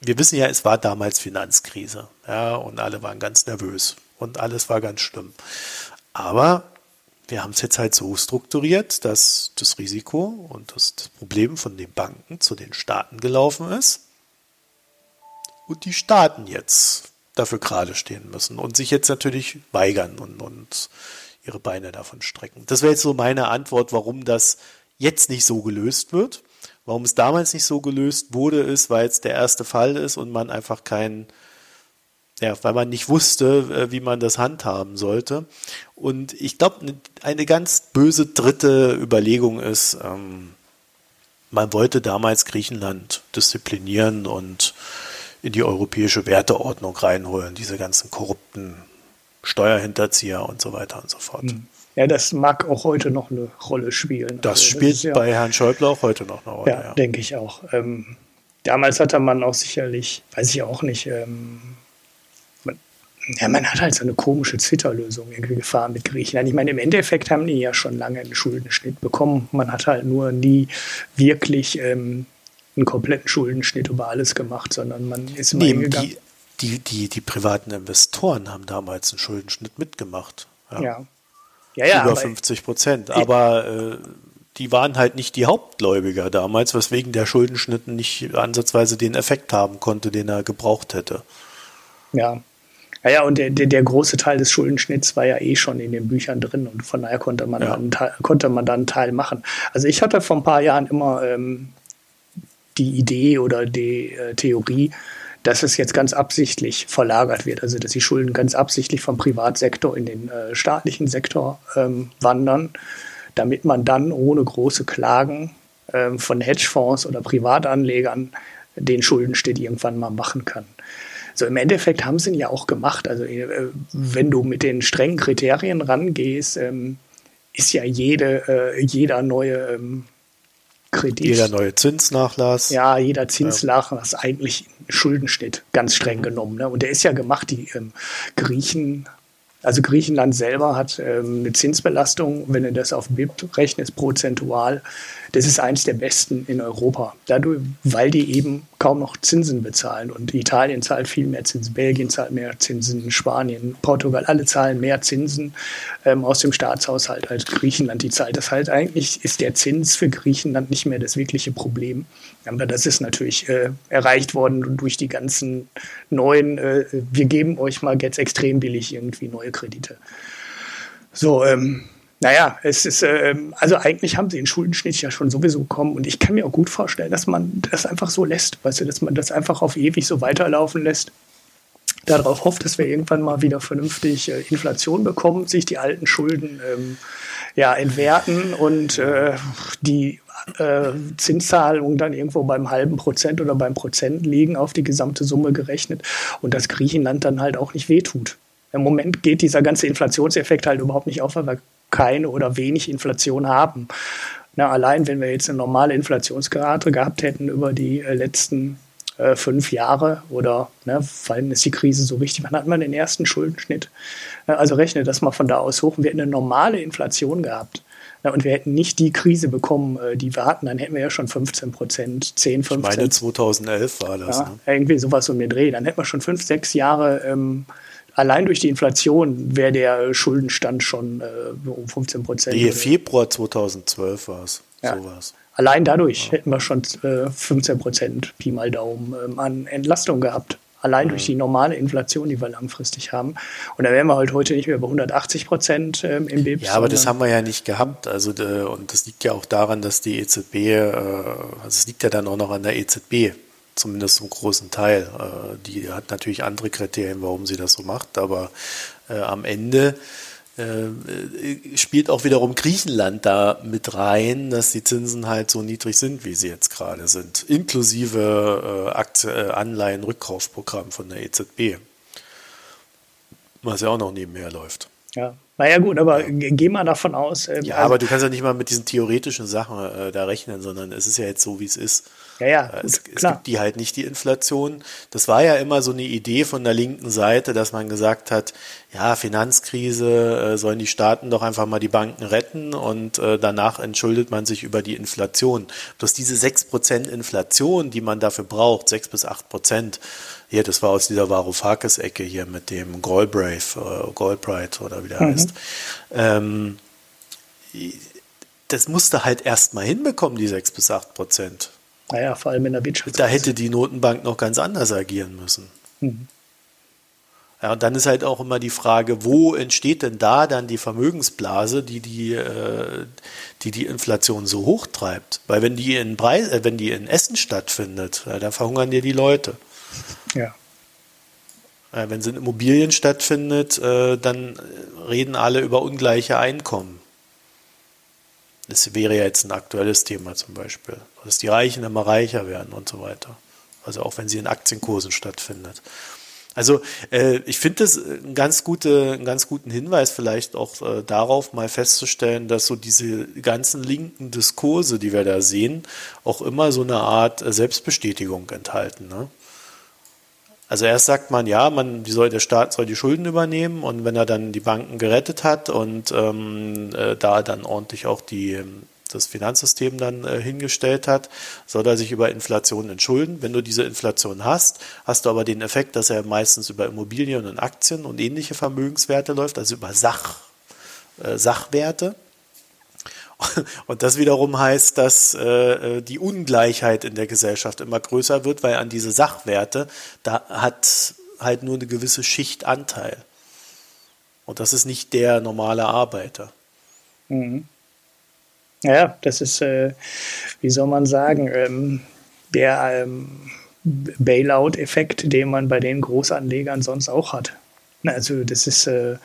wir wissen ja, es war damals Finanzkrise, ja, und alle waren ganz nervös und alles war ganz schlimm. Aber wir haben es jetzt halt so strukturiert, dass das Risiko und das, das Problem von den Banken zu den Staaten gelaufen ist und die Staaten jetzt dafür gerade stehen müssen und sich jetzt natürlich weigern und, und ihre Beine davon strecken. Das wäre jetzt so meine Antwort, warum das jetzt nicht so gelöst wird. Warum es damals nicht so gelöst wurde, ist, weil es der erste Fall ist und man einfach keinen, ja, weil man nicht wusste, äh, wie man das handhaben sollte. Und ich glaube, ne, eine ganz böse dritte Überlegung ist, ähm, man wollte damals Griechenland disziplinieren und in die europäische Werteordnung reinholen, diese ganzen korrupten Steuerhinterzieher und so weiter und so fort. Hm. Ja, das mag auch heute noch eine Rolle spielen. Das also, spielt das ja, bei Herrn Schäuble auch heute noch eine Rolle. Ja, ja. denke ich auch. Ähm, damals hatte man auch sicherlich, weiß ich auch nicht, ähm, man, ja, man hat halt so eine komische Zwitterlösung irgendwie gefahren mit Griechenland. Ich meine, im Endeffekt haben die ja schon lange einen Schuldenschnitt bekommen. Man hat halt nur nie wirklich ähm, einen kompletten Schuldenschnitt über alles gemacht, sondern man ist immer nee. Die, die, die, die privaten Investoren haben damals einen Schuldenschnitt mitgemacht. Ja. ja. ja, ja Über 50 Prozent. Aber äh, die waren halt nicht die Hauptgläubiger damals, weswegen der Schuldenschnitt nicht ansatzweise den Effekt haben konnte, den er gebraucht hätte. Ja. Naja, und der, der, der große Teil des Schuldenschnitts war ja eh schon in den Büchern drin und von daher konnte man, ja. dann, konnte man dann einen Teil machen. Also ich hatte vor ein paar Jahren immer ähm, die Idee oder die äh, Theorie, dass es jetzt ganz absichtlich verlagert wird, also dass die Schulden ganz absichtlich vom Privatsektor in den äh, staatlichen Sektor ähm, wandern, damit man dann ohne große Klagen ähm, von Hedgefonds oder Privatanlegern den Schuldenschnitt irgendwann mal machen kann. So im Endeffekt haben sie ihn ja auch gemacht. Also äh, wenn du mit den strengen Kriterien rangehst, ähm, ist ja jede, jeder neue Kredit. Jeder neue Zinsnachlass. Ja, jeder Zinsnachlass ja. eigentlich Schuldenschnitt, ganz streng genommen. Ne? Und der ist ja gemacht, die ähm, Griechen also Griechenland selber hat ähm, eine Zinsbelastung, wenn du das auf BIP rechnest, prozentual, das ist eins der besten in Europa. Dadurch, weil die eben kaum noch Zinsen bezahlen. Und Italien zahlt viel mehr Zinsen, Belgien zahlt mehr Zinsen, Spanien, Portugal, alle zahlen mehr Zinsen ähm, aus dem Staatshaushalt als Griechenland. Die zahlt das halt eigentlich, ist der Zins für Griechenland nicht mehr das wirkliche Problem. Aber das ist natürlich äh, erreicht worden durch die ganzen neuen, äh, wir geben euch mal jetzt extrem billig irgendwie neue Kredite. So, ähm, naja, es ist, äh, also eigentlich haben sie den Schuldenschnitt ja schon sowieso bekommen und ich kann mir auch gut vorstellen, dass man das einfach so lässt, weißt du, dass man das einfach auf ewig so weiterlaufen lässt. Darauf hofft, dass wir irgendwann mal wieder vernünftig äh, Inflation bekommen, sich die alten Schulden ähm, ja entwerten und äh, die äh, Zinszahlungen dann irgendwo beim halben Prozent oder beim Prozent liegen auf die gesamte Summe gerechnet und dass Griechenland dann halt auch nicht wehtut. Im Moment geht dieser ganze Inflationseffekt halt überhaupt nicht auf, weil wir keine oder wenig Inflation haben. Na, allein wenn wir jetzt eine normale Inflationsrate gehabt hätten über die äh, letzten äh, fünf Jahre oder ne, fallen ist die Krise so richtig, wann hat man den ersten Schuldenschnitt? also rechne das mal von da aus hoch und wir hätten eine normale Inflation gehabt. und wir hätten nicht die Krise bekommen, äh, die wir hatten, dann hätten wir ja schon 15 Prozent, 10, 15. Ich meine, 2011 war das. Ja, ne? Irgendwie sowas um den Dreh. Dann hätten wir schon fünf, sechs Jahre ähm, allein durch die Inflation wäre der Schuldenstand schon äh, um 15 Prozent. Nee, Februar 2012 war es. Ja. Sowas. Allein dadurch ja. hätten wir schon äh, 15 Prozent Pi mal Daumen ähm, an Entlastung gehabt. Allein mhm. durch die normale Inflation, die wir langfristig haben. Und da wären wir halt heute nicht mehr bei 180 Prozent ähm, im BIP. Ja, aber das haben wir ja nicht gehabt. Also, äh, und das liegt ja auch daran, dass die EZB, äh, also es liegt ja dann auch noch an der EZB, zumindest zum großen Teil. Äh, die hat natürlich andere Kriterien, warum sie das so macht, aber äh, am Ende äh, spielt auch wiederum Griechenland da mit rein, dass die Zinsen halt so niedrig sind, wie sie jetzt gerade sind, inklusive äh, Aktie, äh, Anleihen-Rückkaufprogramm von der EZB, was ja auch noch nebenher läuft. Ja, naja gut, aber ja. geh mal davon aus. Äh, ja, also, aber du kannst ja nicht mal mit diesen theoretischen Sachen äh, da rechnen, sondern es ist ja jetzt so, wie es ist. Ja, ja. Gut, es, es gibt die halt nicht, die Inflation. Das war ja immer so eine Idee von der linken Seite, dass man gesagt hat, ja, Finanzkrise, äh, sollen die Staaten doch einfach mal die Banken retten und äh, danach entschuldet man sich über die Inflation. Bloß diese sechs Prozent Inflation, die man dafür braucht, sechs bis acht Prozent, hier, das war aus dieser Varoufakis-Ecke hier mit dem Galbraith, äh, Galbraith oder wie der mhm. heißt. Ähm, das musste halt erst mal hinbekommen, die sechs bis acht Prozent. Naja, vor allem in der Wirtschaft. Da hätte die Notenbank noch ganz anders agieren müssen. Mhm. Ja, und dann ist halt auch immer die Frage, wo entsteht denn da dann die Vermögensblase, die die, äh, die, die Inflation so hoch treibt? Weil wenn die in Preis, äh, wenn die in Essen stattfindet, ja, dann verhungern dir die Leute. Ja. Wenn sie in Immobilien stattfindet, äh, dann reden alle über ungleiche Einkommen. Das wäre ja jetzt ein aktuelles Thema zum Beispiel, dass die Reichen immer reicher werden und so weiter. Also auch wenn sie in Aktienkursen stattfindet. Also äh, ich finde das ein ganz gute, einen ganz guten Hinweis vielleicht auch äh, darauf, mal festzustellen, dass so diese ganzen linken Diskurse, die wir da sehen, auch immer so eine Art äh, Selbstbestätigung enthalten. Ne? Also erst sagt man, ja, man, die soll, der Staat soll die Schulden übernehmen und wenn er dann die Banken gerettet hat und ähm, äh, da dann ordentlich auch die, das Finanzsystem dann äh, hingestellt hat, soll er sich über Inflation entschulden. Wenn du diese Inflation hast, hast du aber den Effekt, dass er meistens über Immobilien und Aktien und ähnliche Vermögenswerte läuft, also über Sach, äh, Sachwerte. Und das wiederum heißt, dass äh, die Ungleichheit in der Gesellschaft immer größer wird, weil an diese Sachwerte, da hat halt nur eine gewisse Schichtanteil. Und das ist nicht der normale Arbeiter. Mhm. Ja, das ist, äh, wie soll man sagen, ähm, der ähm, Bailout-Effekt, den man bei den Großanlegern sonst auch hat. Also das ist äh,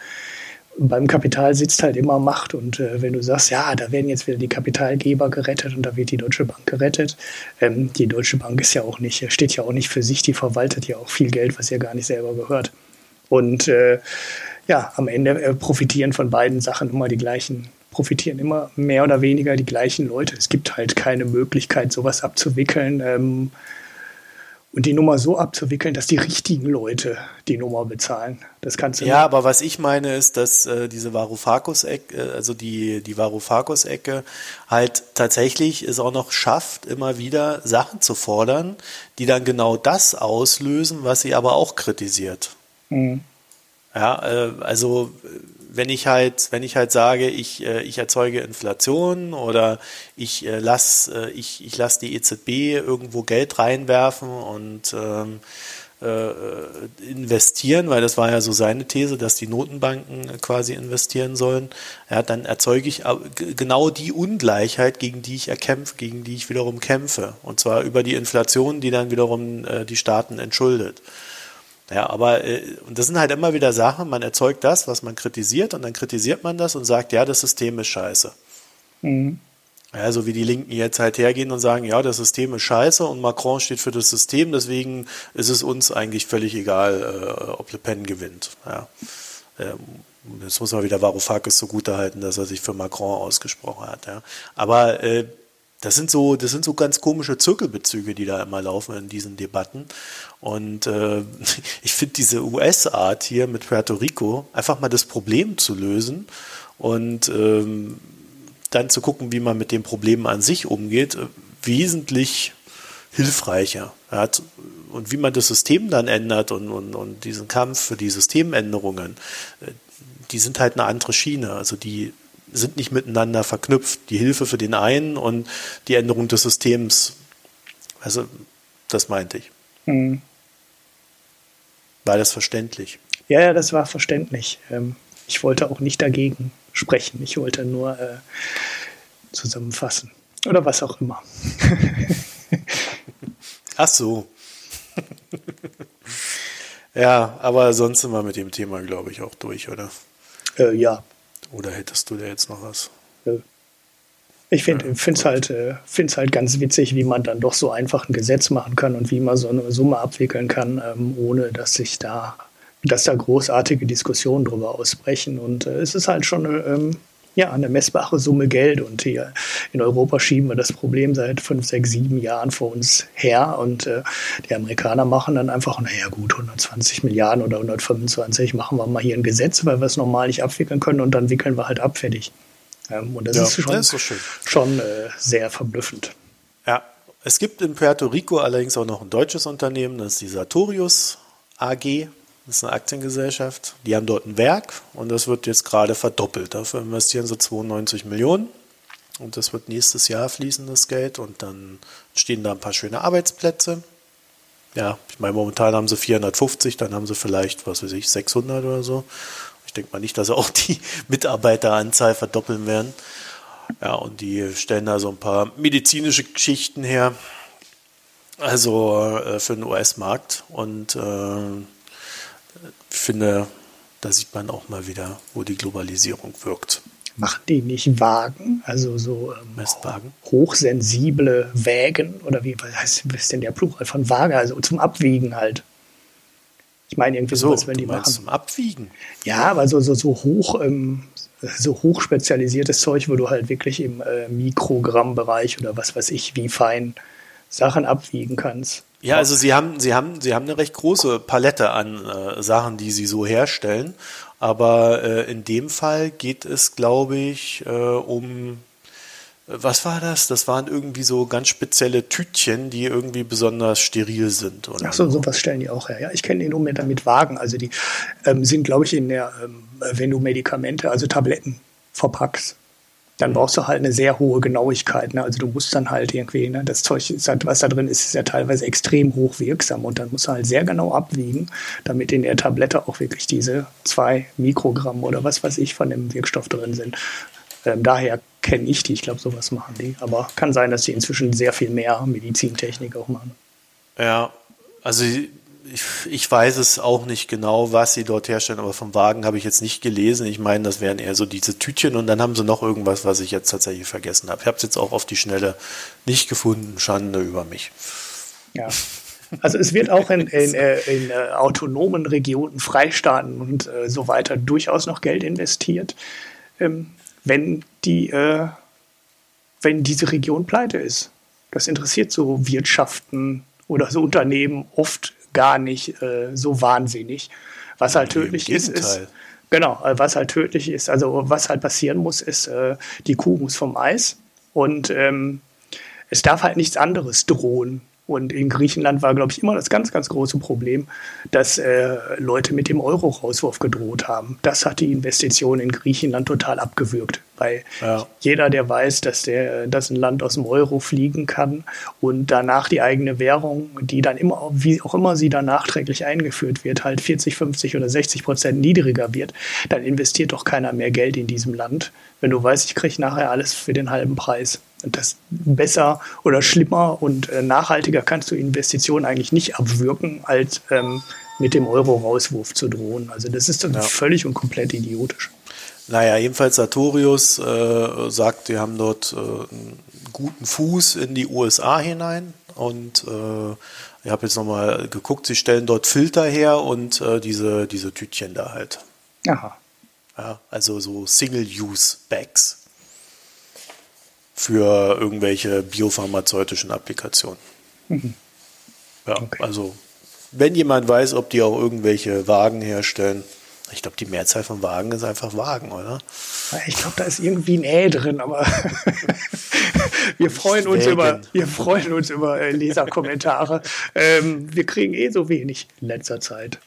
beim Kapital sitzt halt immer Macht und äh, wenn du sagst, ja, da werden jetzt wieder die Kapitalgeber gerettet und da wird die Deutsche Bank gerettet, ähm, die Deutsche Bank ist ja auch nicht, steht ja auch nicht für sich, die verwaltet ja auch viel Geld, was ja gar nicht selber gehört. Und äh, ja, am Ende äh, profitieren von beiden Sachen immer die gleichen, profitieren immer mehr oder weniger die gleichen Leute. Es gibt halt keine Möglichkeit, sowas abzuwickeln. Ähm, und die Nummer so abzuwickeln, dass die richtigen Leute die Nummer bezahlen. Das kannst du Ja, nicht. aber was ich meine ist, dass äh, diese Varoufakis-Ecke, äh, also die, die Varoufakis-Ecke halt tatsächlich es auch noch schafft, immer wieder Sachen zu fordern, die dann genau das auslösen, was sie aber auch kritisiert. Mhm. Ja, äh, also wenn ich halt, wenn ich halt sage, ich, äh, ich erzeuge Inflation oder ich äh, lass, äh, ich, ich lass die EZB irgendwo Geld reinwerfen und ähm, äh, investieren, weil das war ja so seine These, dass die Notenbanken quasi investieren sollen. Ja, dann erzeuge ich genau die Ungleichheit, gegen die ich erkämpfe, gegen die ich wiederum kämpfe. Und zwar über die Inflation, die dann wiederum äh, die Staaten entschuldet. Ja, aber äh, und das sind halt immer wieder Sachen, man erzeugt das, was man kritisiert, und dann kritisiert man das und sagt, ja, das System ist scheiße. Mhm. Ja, so wie die Linken jetzt halt hergehen und sagen, ja, das System ist scheiße und Macron steht für das System, deswegen ist es uns eigentlich völlig egal, äh, ob Le Pen gewinnt. Ja. Ähm, jetzt muss man wieder Varoufakis zugute halten, dass er sich für Macron ausgesprochen hat. Ja. Aber äh, das sind so, das sind so ganz komische Zirkelbezüge, die da immer laufen in diesen Debatten. Und äh, ich finde diese US-Art hier mit Puerto Rico einfach mal das Problem zu lösen und ähm, dann zu gucken, wie man mit dem Problem an sich umgeht, äh, wesentlich hilfreicher. Ja, und wie man das System dann ändert und, und, und diesen Kampf für die Systemänderungen, äh, die sind halt eine andere Schiene. Also die sind nicht miteinander verknüpft. Die Hilfe für den einen und die Änderung des Systems. Also, das meinte ich. Mhm. War das verständlich? Ja, ja, das war verständlich. Ähm, ich wollte auch nicht dagegen sprechen. Ich wollte nur äh, zusammenfassen. Oder was auch immer. Ach so. ja, aber sonst sind wir mit dem Thema, glaube ich, auch durch, oder? Äh, ja, oder hättest du da jetzt noch was? Ich finde es ja, halt, äh, halt ganz witzig, wie man dann doch so einfach ein Gesetz machen kann und wie man so eine Summe abwickeln kann, ähm, ohne dass sich da, dass da großartige Diskussionen drüber ausbrechen. Und äh, es ist halt schon ähm, ja, eine messbare Summe Geld. Und hier in Europa schieben wir das Problem seit fünf, sechs, sieben Jahren vor uns her. Und äh, die Amerikaner machen dann einfach, naja gut, 120 Milliarden oder 125 machen wir mal hier ein Gesetz, weil wir es normal nicht abwickeln können und dann wickeln wir halt ab, fertig. Ähm, und das ja, ist schon, das ist schon äh, sehr verblüffend. Ja, es gibt in Puerto Rico allerdings auch noch ein deutsches Unternehmen, das ist die Sartorius AG. Das ist eine Aktiengesellschaft. Die haben dort ein Werk und das wird jetzt gerade verdoppelt. Dafür investieren sie 92 Millionen. Und das wird nächstes Jahr fließen, das Geld. Und dann stehen da ein paar schöne Arbeitsplätze. Ja, ich meine, momentan haben sie 450, dann haben sie vielleicht, was weiß ich, 600 oder so. Ich denke mal nicht, dass sie auch die Mitarbeiteranzahl verdoppeln werden. Ja, und die stellen da so ein paar medizinische Geschichten her. Also äh, für den US-Markt. Und äh, finde, da sieht man auch mal wieder, wo die Globalisierung wirkt. Machen die nicht Wagen, also so ähm, hochsensible Wägen oder wie heißt was ist denn der Plural von Waage, also zum Abwiegen halt. Ich meine irgendwie so, sowas, wenn die machen. Zum Abwiegen. Ja, aber so, so, so hoch, ähm, so hochspezialisiertes Zeug, wo du halt wirklich im äh, Mikrogrammbereich oder was weiß ich, wie fein Sachen abwiegen kannst. Ja, also sie haben, sie haben, sie haben eine recht große Palette an äh, Sachen, die sie so herstellen. Aber äh, in dem Fall geht es, glaube ich, äh, um was war das? Das waren irgendwie so ganz spezielle Tütchen, die irgendwie besonders steril sind. Oder Ach so, sowas stellen die auch her. Ja, ich kenne den nur mit, mit Wagen. Also die ähm, sind, glaube ich, in der, ähm, wenn du Medikamente, also Tabletten verpackst, dann brauchst du halt eine sehr hohe Genauigkeit. Ne? Also du musst dann halt irgendwie, ne, das Zeug, halt, was da drin ist, ist ja teilweise extrem hoch wirksam und dann musst du halt sehr genau abwiegen, damit in der Tablette auch wirklich diese zwei Mikrogramm oder was weiß ich von dem Wirkstoff drin sind. Ähm, daher kenne ich die, ich glaube, sowas machen die. Aber kann sein, dass die inzwischen sehr viel mehr Medizintechnik auch machen. Ja, also ich, ich weiß es auch nicht genau, was sie dort herstellen, aber vom Wagen habe ich jetzt nicht gelesen. Ich meine, das wären eher so diese Tütchen und dann haben sie noch irgendwas, was ich jetzt tatsächlich vergessen habe. Ich habe es jetzt auch auf die Schnelle nicht gefunden. Schande über mich. Ja. Also es wird auch in, in, äh, in, äh, autonomen Regionen, Freistaaten und äh, so weiter durchaus noch Geld investiert, ähm, wenn die, äh, wenn diese Region pleite ist. Das interessiert so Wirtschaften oder so Unternehmen oft gar nicht äh, so wahnsinnig. Was halt tödlich ist, ist. Genau, äh, was halt tödlich ist, also was halt passieren muss, ist, äh, die Kuh muss vom Eis und ähm, es darf halt nichts anderes drohen. Und in Griechenland war, glaube ich, immer das ganz, ganz große Problem, dass äh, Leute mit dem Euro-Rauswurf gedroht haben. Das hat die Investition in Griechenland total abgewürgt. Weil ja. jeder, der weiß, dass, der, dass ein Land aus dem Euro fliegen kann und danach die eigene Währung, die dann immer, wie auch immer sie dann nachträglich eingeführt wird, halt 40, 50 oder 60 Prozent niedriger wird, dann investiert doch keiner mehr Geld in diesem Land, wenn du weißt, ich kriege nachher alles für den halben Preis. Das besser oder schlimmer und äh, nachhaltiger kannst du Investitionen eigentlich nicht abwirken, als ähm, mit dem Euro-Rauswurf zu drohen. Also das ist dann ja. völlig und komplett idiotisch. Naja, jedenfalls Sartorius äh, sagt, die haben dort äh, einen guten Fuß in die USA hinein und äh, ich habe jetzt nochmal geguckt, sie stellen dort Filter her und äh, diese, diese Tütchen da halt. Aha. Ja, also so Single-Use-Bags für irgendwelche biopharmazeutischen Applikationen. Mhm. Ja, okay. also wenn jemand weiß, ob die auch irgendwelche Wagen herstellen, ich glaube, die Mehrzahl von Wagen ist einfach Wagen, oder? Ich glaube, da ist irgendwie ein Ä drin, aber wir freuen uns über, wir freuen uns über äh, Leserkommentare. Ähm, wir kriegen eh so wenig in letzter Zeit.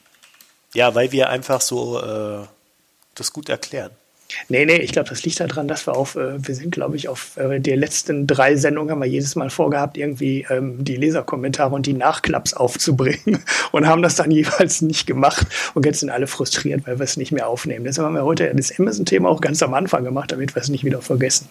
Ja, weil wir einfach so äh, das gut erklären. Nee, nee, ich glaube, das liegt daran, dass wir auf, äh, wir sind, glaube ich, auf äh, die letzten drei Sendungen haben wir jedes Mal vorgehabt, irgendwie ähm, die Leserkommentare und die Nachklaps aufzubringen und haben das dann jeweils nicht gemacht. Und jetzt sind alle frustriert, weil wir es nicht mehr aufnehmen. Deshalb haben wir heute das Amazon-Thema auch ganz am Anfang gemacht, damit wir es nicht wieder vergessen.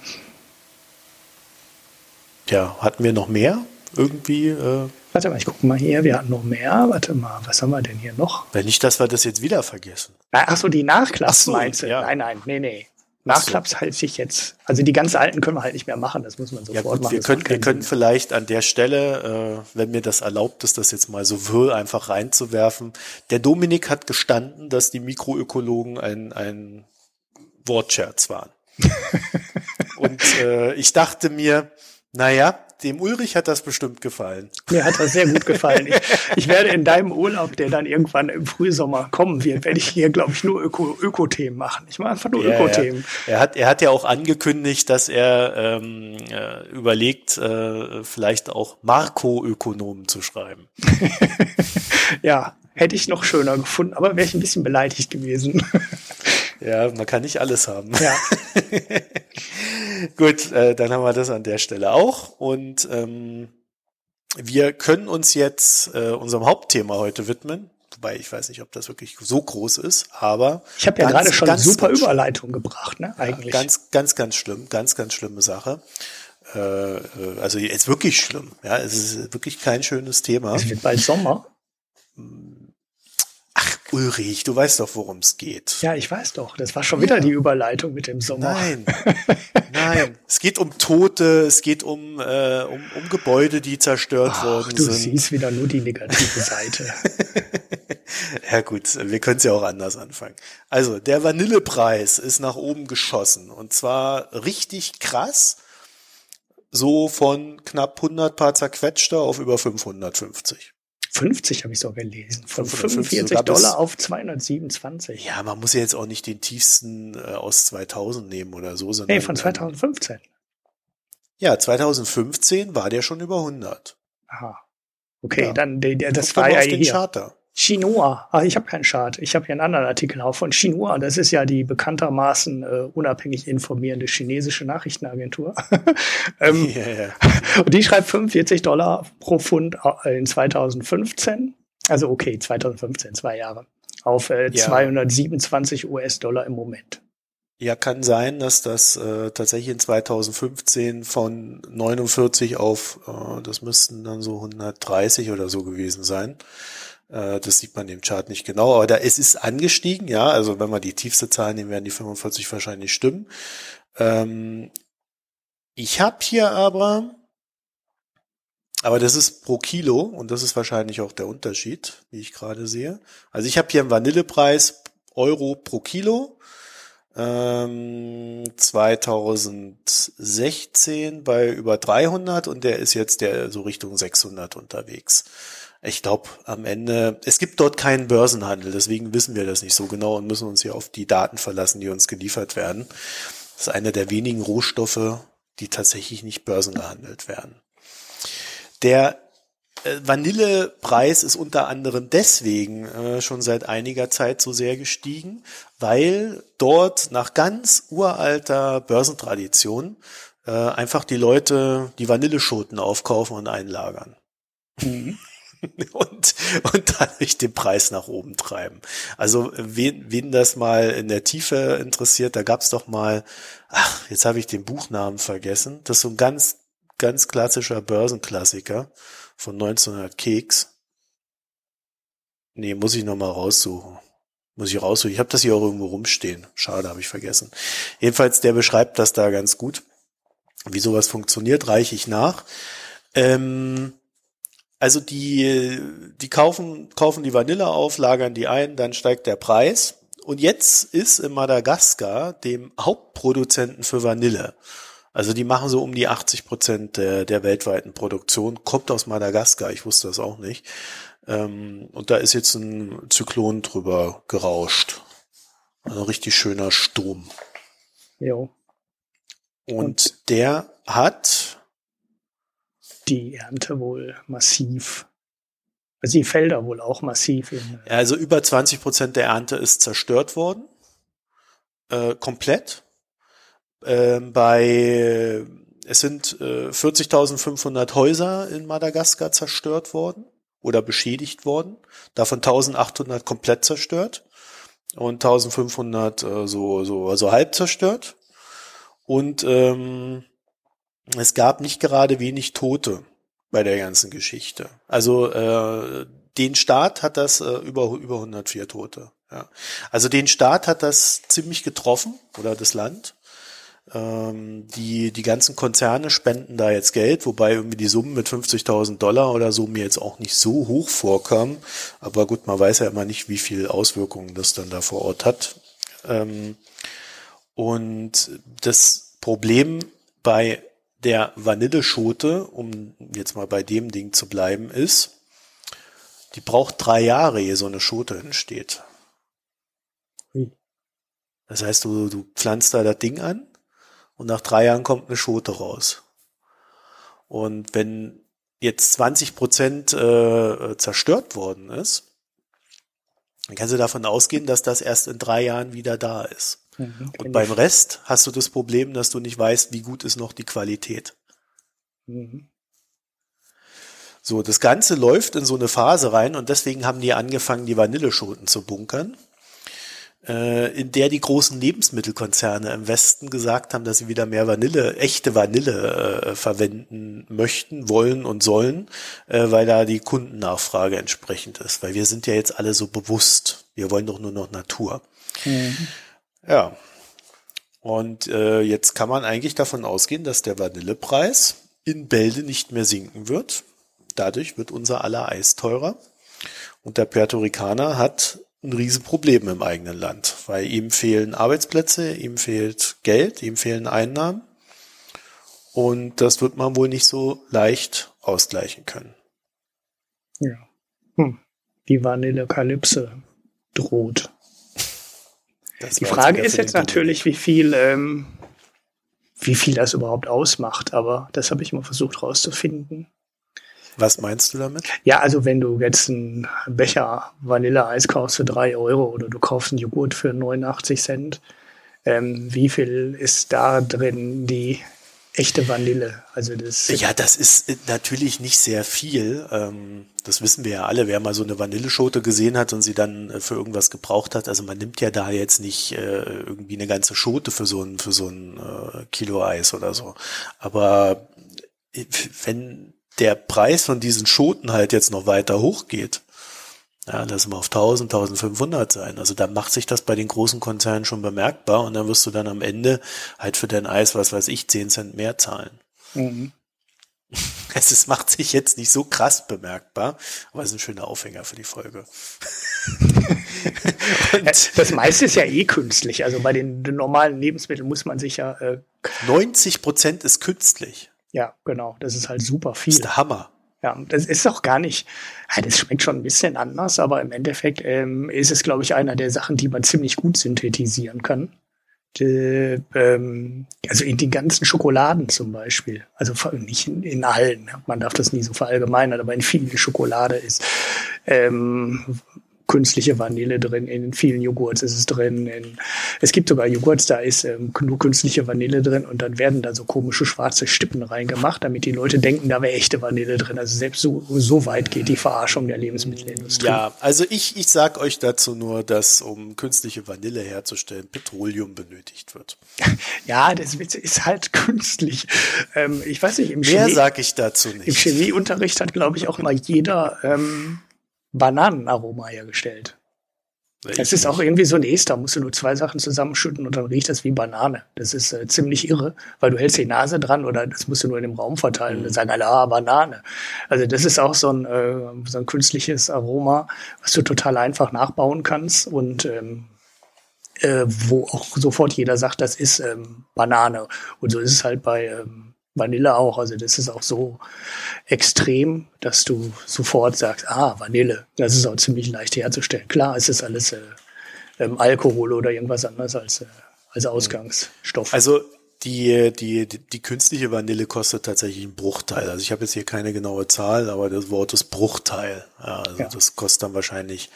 Ja, hatten wir noch mehr? Irgendwie äh, Warte mal, ich gucke mal hier, wir hatten noch mehr. Warte mal, was haben wir denn hier noch? Wenn nicht, dass wir das jetzt wieder vergessen. Ach so, die Nachklaps so, meinst du? Ja. Nein, nein, nee, nee. Nachklaps so. halte ich jetzt. Also die ganz alten können wir halt nicht mehr machen, das muss man sofort ja, gut, machen. Wir können, wir können vielleicht an der Stelle, äh, wenn mir das erlaubt ist, das jetzt mal so wirr einfach reinzuwerfen. Der Dominik hat gestanden, dass die Mikroökologen ein, ein Wortscherz waren. Und äh, ich dachte mir, naja, dem Ulrich hat das bestimmt gefallen. Mir hat das sehr gut gefallen. Ich, ich werde in deinem Urlaub, der dann irgendwann im Frühsommer kommen wird, werde ich hier, glaube ich, nur Öko, Öko-Themen machen. Ich mache einfach nur ja, Öko-Themen. Ja. Er, hat, er hat ja auch angekündigt, dass er ähm, äh, überlegt, äh, vielleicht auch Marco-Ökonomen zu schreiben. ja, hätte ich noch schöner gefunden, aber wäre ich ein bisschen beleidigt gewesen. Ja, man kann nicht alles haben. Ja. Gut, äh, dann haben wir das an der Stelle auch. Und ähm, wir können uns jetzt äh, unserem Hauptthema heute widmen. Wobei ich weiß nicht, ob das wirklich so groß ist, aber. Ich habe ja ganz, gerade schon eine super Überleitung gebracht, ne? Eigentlich. Ja, ganz, ganz, ganz schlimm, ganz, ganz schlimme Sache. Äh, äh also jetzt wirklich schlimm. Ja, es ist wirklich kein schönes Thema. Es wird bald Sommer. Ulrich, du weißt doch, worum es geht. Ja, ich weiß doch. Das war schon wieder die Überleitung mit dem Sommer. Nein, nein. Es geht um Tote, es geht um, äh, um, um Gebäude, die zerstört Ach, worden du sind. Du siehst wieder nur die negative Seite. ja gut, wir können es ja auch anders anfangen. Also, der Vanillepreis ist nach oben geschossen. Und zwar richtig krass. So von knapp 100 paar zerquetschter auf über 550. 50 habe ich so gelesen. Von 45 Dollar auf 227. Ja, man muss ja jetzt auch nicht den tiefsten äh, aus 2000 nehmen oder so, sondern. Nee, von 2015. ja, 2015 war der schon über 100. Aha. Okay, ja. dann der, der, das war ja hier. Charter. Xinhua. Ah, ich habe keinen Chart. Ich habe hier einen anderen Artikel auch von Xinhua. Das ist ja die bekanntermaßen äh, unabhängig informierende chinesische Nachrichtenagentur. ähm, yeah. Und die schreibt 45 Dollar pro Pfund in 2015. Also okay, 2015, zwei Jahre. Auf äh, ja. 227 US-Dollar im Moment. Ja, kann sein, dass das äh, tatsächlich in 2015 von 49 auf, äh, das müssten dann so 130 oder so gewesen sein. Äh, das sieht man im Chart nicht genau, aber da es ist angestiegen, ja. Also wenn wir die tiefste Zahl nehmen, werden die 45 wahrscheinlich stimmen. Ähm, ich habe hier aber, aber das ist pro Kilo und das ist wahrscheinlich auch der Unterschied, wie ich gerade sehe. Also ich habe hier einen Vanillepreis Euro pro Kilo 2016 ähm, bei über 300 und der ist jetzt der so Richtung 600 unterwegs. Ich glaube, am Ende, es gibt dort keinen Börsenhandel, deswegen wissen wir das nicht so genau und müssen uns hier auf die Daten verlassen, die uns geliefert werden. Das ist einer der wenigen Rohstoffe, die tatsächlich nicht börsengehandelt werden. Der äh, Vanillepreis ist unter anderem deswegen äh, schon seit einiger Zeit so sehr gestiegen, weil dort nach ganz uralter Börsentradition äh, einfach die Leute die Vanilleschoten aufkaufen und einlagern. Mhm. und, und dadurch den Preis nach oben treiben. Also wen, wen das mal in der Tiefe interessiert, da gab's doch mal, ach, jetzt habe ich den Buchnamen vergessen, das ist so ein ganz, ganz klassischer Börsenklassiker von 1900 Keks. Nee, muss ich nochmal raussuchen. Muss ich raussuchen. Ich habe das hier auch irgendwo rumstehen. Schade, habe ich vergessen. Jedenfalls, der beschreibt das da ganz gut. Wie sowas funktioniert, reiche ich nach. Ähm, also die, die kaufen, kaufen die Vanille auf, lagern die ein, dann steigt der Preis. Und jetzt ist in Madagaskar, dem Hauptproduzenten für Vanille, also die machen so um die 80 Prozent der, der weltweiten Produktion, kommt aus Madagaskar, ich wusste das auch nicht. Ähm, und da ist jetzt ein Zyklon drüber gerauscht. Ein richtig schöner Sturm. Jo. Und, und der hat die Ernte wohl massiv also die Felder wohl auch massiv. Ja, also über 20 Prozent der Ernte ist zerstört worden. Äh, komplett. Ähm, bei, es sind äh, 40.500 Häuser in Madagaskar zerstört worden oder beschädigt worden, davon 1800 komplett zerstört und 1500 äh, so, so, also halb zerstört. Und ähm, es gab nicht gerade wenig Tote bei der ganzen Geschichte. Also äh, den Staat hat das äh, über, über 104 Tote. Ja. Also den Staat hat das ziemlich getroffen oder das Land. Ähm, die, die ganzen Konzerne spenden da jetzt Geld, wobei irgendwie die Summen mit 50.000 Dollar oder so mir jetzt auch nicht so hoch vorkamen. Aber gut, man weiß ja immer nicht, wie viel Auswirkungen das dann da vor Ort hat. Ähm, und das Problem bei der Vanilleschote, um jetzt mal bei dem Ding zu bleiben, ist, die braucht drei Jahre, ehe so eine Schote entsteht. Das heißt, du, du pflanzt da das Ding an und nach drei Jahren kommt eine Schote raus. Und wenn jetzt 20 Prozent äh, zerstört worden ist, dann kannst du davon ausgehen, dass das erst in drei Jahren wieder da ist. Mhm, und beim Rest hast du das Problem, dass du nicht weißt, wie gut ist noch die Qualität. Mhm. So, das Ganze läuft in so eine Phase rein und deswegen haben die angefangen, die Vanilleschoten zu bunkern äh, in der die großen Lebensmittelkonzerne im Westen gesagt haben, dass sie wieder mehr Vanille, echte Vanille äh, verwenden möchten, wollen und sollen, äh, weil da die Kundennachfrage entsprechend ist. Weil wir sind ja jetzt alle so bewusst. Wir wollen doch nur noch Natur. Mhm. Ja. Und äh, jetzt kann man eigentlich davon ausgehen, dass der Vanillepreis in Bälde nicht mehr sinken wird. Dadurch wird unser aller Eis teurer. Und der Puerto Ricaner hat ein Riesenproblem im eigenen Land, weil ihm fehlen Arbeitsplätze, ihm fehlt Geld, ihm fehlen Einnahmen. Und das wird man wohl nicht so leicht ausgleichen können. Ja. Hm. Die Vanillekalypse droht. Das Die Frage ist jetzt natürlich, wie viel, ähm, wie viel das überhaupt ausmacht, aber das habe ich mal versucht rauszufinden. Was meinst du damit? Ja, also wenn du jetzt einen Becher Vanilleeis kaufst für drei Euro oder du kaufst einen Joghurt für 89 Cent, ähm, wie viel ist da drin die echte Vanille? Also das ja, das ist natürlich nicht sehr viel. Ähm, das wissen wir ja alle. Wer mal so eine Vanilleschote gesehen hat und sie dann äh, für irgendwas gebraucht hat, also man nimmt ja da jetzt nicht äh, irgendwie eine ganze Schote für so ein für so ein äh, Kilo Eis oder so. Aber wenn der Preis von diesen Schoten halt jetzt noch weiter hochgeht, ja, lass mal auf 1000, 1500 sein. Also da macht sich das bei den großen Konzernen schon bemerkbar und dann wirst du dann am Ende halt für dein Eis, was weiß ich, 10 Cent mehr zahlen. Mhm. Es ist, macht sich jetzt nicht so krass bemerkbar, aber es ist ein schöner Aufhänger für die Folge. das meiste ist ja eh künstlich. Also bei den, den normalen Lebensmitteln muss man sich ja. Äh 90 Prozent ist künstlich. Ja, genau. Das ist halt super viel. Das ist der Hammer. Ja, das ist auch gar nicht, das schmeckt schon ein bisschen anders, aber im Endeffekt ähm, ist es, glaube ich, einer der Sachen, die man ziemlich gut synthetisieren kann. Die, ähm, also in den ganzen Schokoladen zum Beispiel. Also nicht in, in allen, man darf das nie so verallgemeinern, aber in vielen Schokolade ist ähm, künstliche Vanille drin, in vielen Joghurts ist es drin. In, es gibt sogar Joghurts, da ist ähm, nur künstliche Vanille drin und dann werden da so komische schwarze Stippen reingemacht, damit die Leute denken, da wäre echte Vanille drin. Also selbst so, so weit geht die Verarschung der Lebensmittelindustrie. Ja, also ich, ich sag euch dazu nur, dass um künstliche Vanille herzustellen, Petroleum benötigt wird. ja, das ist halt künstlich. Ähm, ich weiß nicht, im Mehr sage ich dazu nicht. Im Chemieunterricht hat, glaube ich, auch immer jeder ähm, Bananenaroma hergestellt. Es ist auch irgendwie so ein Ester, musst du nur zwei Sachen zusammenschütten und dann riecht das wie Banane. Das ist äh, ziemlich irre, weil du hältst die Nase dran oder das musst du nur in dem Raum verteilen und dann sagen alle, ah, Banane. Also das ist auch so ein, äh, so ein künstliches Aroma, was du total einfach nachbauen kannst und ähm, äh, wo auch sofort jeder sagt, das ist ähm, Banane. Und so ist es halt bei ähm, Vanille auch. Also das ist auch so extrem, dass du sofort sagst, ah, Vanille. Das ist auch ziemlich leicht herzustellen. Klar, es ist alles äh, ähm, Alkohol oder irgendwas anderes als, äh, als Ausgangsstoff. Also die, die, die, künstliche Vanille kostet tatsächlich einen Bruchteil. Also ich habe jetzt hier keine genaue Zahl, aber das Wort ist Bruchteil. Also ja. das kostet dann wahrscheinlich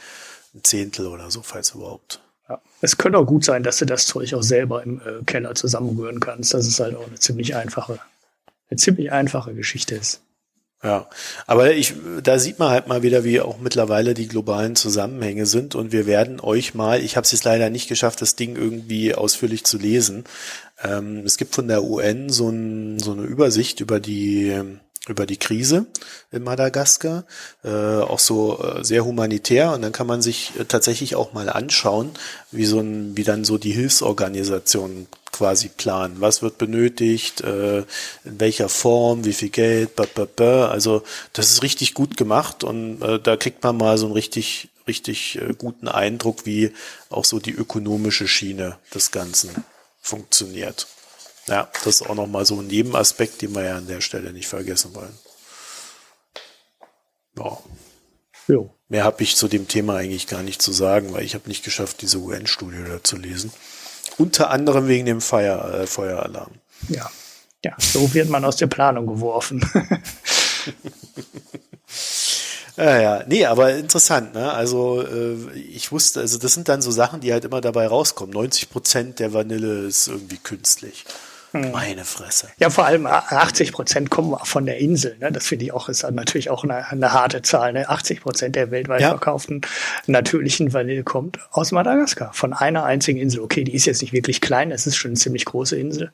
ein Zehntel oder so, falls überhaupt. Ja. Es könnte auch gut sein, dass du das Zeug auch selber im äh, Keller zusammenrühren kannst. Das ist halt auch eine ziemlich einfache eine ziemlich einfache Geschichte ist. Ja, aber ich, da sieht man halt mal wieder, wie auch mittlerweile die globalen Zusammenhänge sind und wir werden euch mal, ich habe es jetzt leider nicht geschafft, das Ding irgendwie ausführlich zu lesen. Ähm, es gibt von der UN so, ein, so eine Übersicht über die über die Krise in Madagaskar, äh, auch so äh, sehr humanitär und dann kann man sich äh, tatsächlich auch mal anschauen, wie so ein, wie dann so die Hilfsorganisationen quasi planen. Was wird benötigt, äh, in welcher Form, wie viel Geld, blah, blah, blah. also das ist richtig gut gemacht und äh, da kriegt man mal so einen richtig richtig äh, guten Eindruck, wie auch so die ökonomische Schiene des Ganzen funktioniert. Ja, das ist auch nochmal so ein Nebenaspekt, den wir ja an der Stelle nicht vergessen wollen. Ja. Jo. Mehr habe ich zu dem Thema eigentlich gar nicht zu sagen, weil ich habe nicht geschafft, diese UN-Studie da zu lesen. Unter anderem wegen dem Feuer, äh, Feueralarm. Ja. Ja, so wird man aus der Planung geworfen. Ja, ja, nee, aber interessant, ne? Also äh, ich wusste, also das sind dann so Sachen, die halt immer dabei rauskommen. 90 Prozent der Vanille ist irgendwie künstlich. Meine Fresse. Ja, vor allem 80 Prozent kommen von der Insel. Ne? Das finde ich auch, ist natürlich auch eine, eine harte Zahl. Ne? 80 Prozent der weltweit ja. verkauften natürlichen Vanille kommt aus Madagaskar, von einer einzigen Insel. Okay, die ist jetzt nicht wirklich klein, es ist schon eine ziemlich große Insel.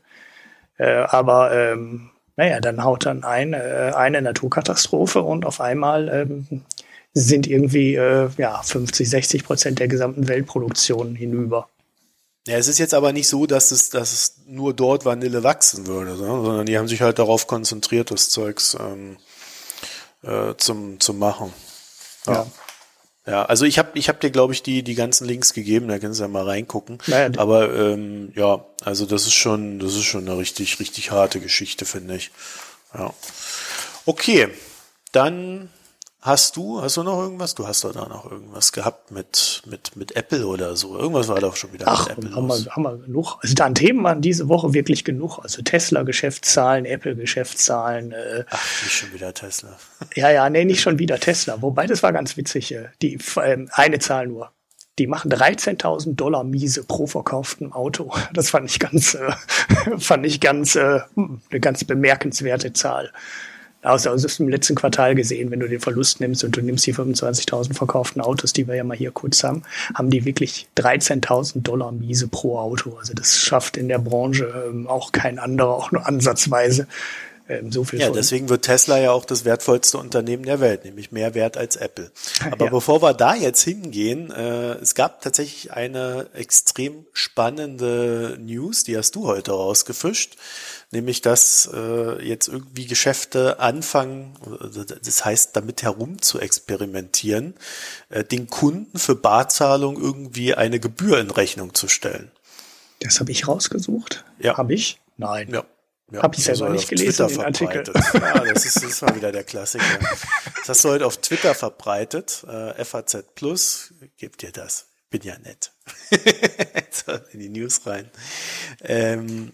Äh, aber ähm, naja, dann haut dann ein, äh, eine Naturkatastrophe und auf einmal ähm, sind irgendwie äh, ja, 50, 60 Prozent der gesamten Weltproduktion hinüber. Ja, es ist jetzt aber nicht so, dass es, dass es nur dort Vanille wachsen würde, sondern die haben sich halt darauf konzentriert, das Zeugs ähm, äh, zum, zum machen. Ja. ja. Ja, also ich habe ich hab dir, glaube ich, die, die ganzen Links gegeben, da kannst du ja mal reingucken. Naja, Aber ähm, ja, also das ist schon, das ist schon eine richtig, richtig harte Geschichte, finde ich. Ja. Okay, dann hast du, hast du noch irgendwas? Du hast doch da noch irgendwas gehabt mit, mit, mit Apple oder so. Irgendwas war doch schon wieder Ach, mit Apple. Haben wir, haben wir genug. Also da an Themen waren diese Woche wirklich genug. Also Tesla-Geschäftszahlen, Apple-Geschäftszahlen. Äh, Ach, nicht schon wieder Tesla. ja, ja, nee, nicht schon wieder Tesla. Wobei, das war ganz witzig. Äh, die, äh, eine Zahl nur. Die machen 13.000 Dollar Miese pro verkauften Auto. Das fand ich ganz, äh, fand ich ganz, äh, hm, eine ganz bemerkenswerte Zahl. Also, also das im letzten Quartal gesehen, wenn du den Verlust nimmst und du nimmst die 25.000 verkauften Autos, die wir ja mal hier kurz haben, haben die wirklich 13.000 Dollar Miese pro Auto. Also das schafft in der Branche ähm, auch kein anderer, auch nur ansatzweise ähm, so viel. Ja, von. deswegen wird Tesla ja auch das wertvollste Unternehmen der Welt, nämlich mehr wert als Apple. Aber Ja. bevor wir da jetzt hingehen, äh, es gab tatsächlich eine extrem spannende News, die hast du heute rausgefischt, nämlich dass äh, jetzt irgendwie Geschäfte anfangen, also das heißt damit herum zu experimentieren, äh, den Kunden für Barzahlung irgendwie eine Gebühr in Rechnung zu stellen. Das habe ich rausgesucht. Ja. Habe ich? Nein. Ja. Ja, Hab ich selber nicht gelesen, Twitter den Artikel. verbreitet. Ja, das ist, das ist mal wieder der Klassiker. Das hast du heute auf Twitter verbreitet. Äh, FAZ Plus, gebt dir das. Bin ja nett. in die News rein. Ähm,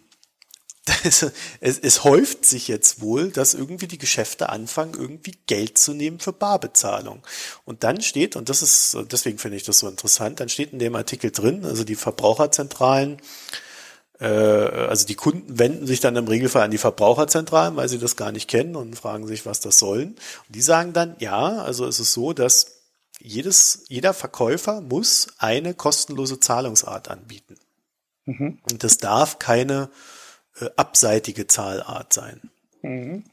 es, es häuft sich jetzt wohl, dass irgendwie die Geschäfte anfangen, irgendwie Geld zu nehmen für Barbezahlung. Und dann steht, und das ist, deswegen finde ich das so interessant, dann steht in dem Artikel drin, also die Verbraucherzentralen äh, also die Kunden wenden sich dann im Regelfall an die Verbraucherzentralen, weil sie das gar nicht kennen und fragen sich, was das sollen. Und die sagen dann, ja, also es ist so, dass jedes, jeder Verkäufer muss eine kostenlose Zahlungsart anbieten. Mhm. Und das darf keine äh, abseitige Zahlart sein. Mhm.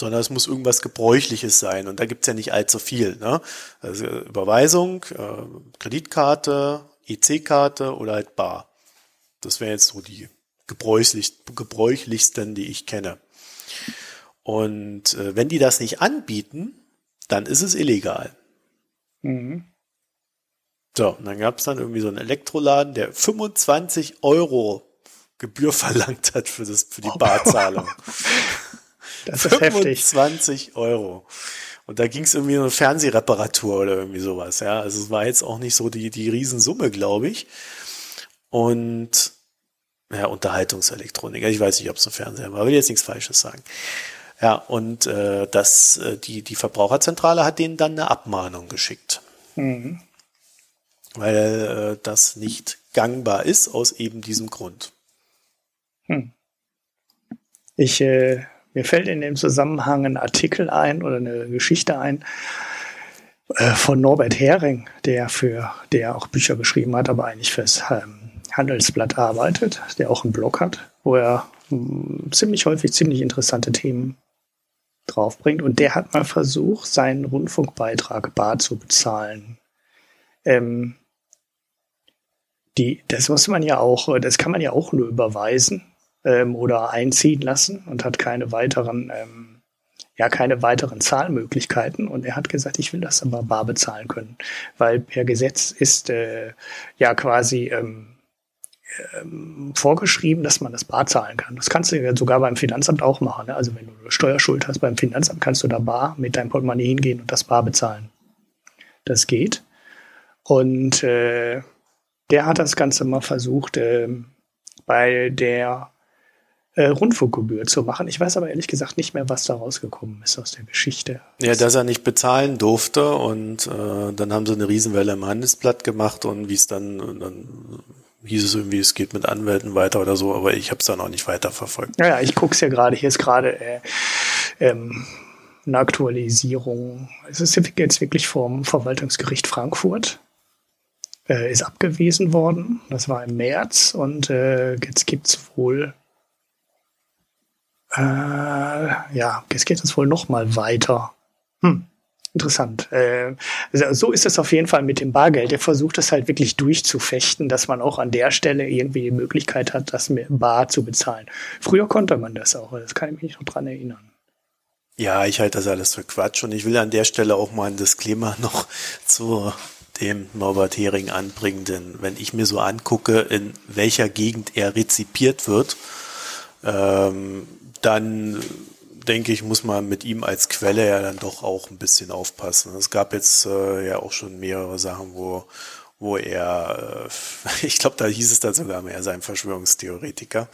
Sondern es muss irgendwas Gebräuchliches sein. Und da gibt's ja nicht allzu viel. Ne? Also Überweisung, äh, Kreditkarte, EC-Karte oder halt Bar. Das wären jetzt so die gebräuchlich, gebräuchlichsten, die ich kenne. Und äh, wenn die das nicht anbieten, dann ist es illegal. Mhm. So, und dann gab es dann irgendwie so einen Elektroladen, der 25 Euro Gebühr verlangt hat für, das, für die Barzahlung. Das ist heftig. 25 Euro. Und da ging es irgendwie um eine Fernsehreparatur oder irgendwie sowas. Ja, also es war jetzt auch nicht so die, die Riesensumme, glaube ich. Und ja, Unterhaltungselektronik. Ich weiß nicht, ob es ein Fernseher war, will jetzt nichts Falsches sagen. Ja, und äh, das, äh, die, die Verbraucherzentrale hat denen dann eine Abmahnung geschickt. Mhm. Weil äh, das nicht gangbar ist aus eben diesem Grund. Ich, äh, mir fällt in dem Zusammenhang ein Artikel ein oder eine Geschichte ein äh, von Norbert Hering, der für, der auch Bücher geschrieben hat, aber eigentlich fürs ähm, Handelsblatt arbeitet, der auch einen Blog hat, wo er mh, ziemlich häufig ziemlich interessante Themen draufbringt. Und der hat mal versucht, seinen Rundfunkbeitrag bar zu bezahlen. Ähm, die, das muss man ja auch, das kann man ja auch nur überweisen ähm, oder einziehen lassen und hat keine weiteren, ähm, ja, keine weiteren Zahlmöglichkeiten. Und er hat gesagt, ich will das aber bar bezahlen können, weil per Gesetz ist äh, ja quasi ähm, ähm, vorgeschrieben, dass man das bar zahlen kann. Das kannst du ja sogar beim Finanzamt auch machen. Ne? Also wenn du eine Steuerschuld hast beim Finanzamt, kannst du da bar mit deinem Portemonnaie hingehen und das bar bezahlen. Das geht. Und äh, der hat das Ganze mal versucht, ähm, bei der äh, Rundfunkgebühr zu machen. Ich weiß aber ehrlich gesagt nicht mehr, was da rausgekommen ist aus der Geschichte. Ja, dass er nicht bezahlen durfte und äh, dann haben sie eine Riesenwelle im Handelsblatt gemacht und wie es dann, dann hieß es irgendwie, es geht mit Anwälten weiter oder so, aber ich habe es dann auch nicht weiter verfolgt. Ja, ja ich gucke es ja gerade. Hier ist gerade äh, ähm, eine Aktualisierung. Es ist jetzt wirklich vom Verwaltungsgericht Frankfurt. Äh, ist abgewiesen worden. Das war im März und äh, jetzt gibt's wohl äh, ja, jetzt geht es wohl noch mal weiter. Hm. Interessant. Äh, so ist es auf jeden Fall mit dem Bargeld. Er versucht es halt wirklich durchzufechten, dass man auch an der Stelle irgendwie die Möglichkeit hat, das mit Bar zu bezahlen. Früher konnte man das auch, das kann ich mich noch dran erinnern. Ja, ich halte das alles für Quatsch und ich will an der Stelle auch mal ein Disclaimer noch zu dem Norbert Hering anbringen, denn wenn ich mir so angucke, in welcher Gegend er rezipiert wird, ähm, dann denke ich, muss man mit ihm als Quelle ja dann doch auch ein bisschen aufpassen. Es gab jetzt äh, ja auch schon mehrere Sachen, wo, wo er, äh, ich glaube, da hieß es dann sogar mehr, sein Verschwörungstheoretiker.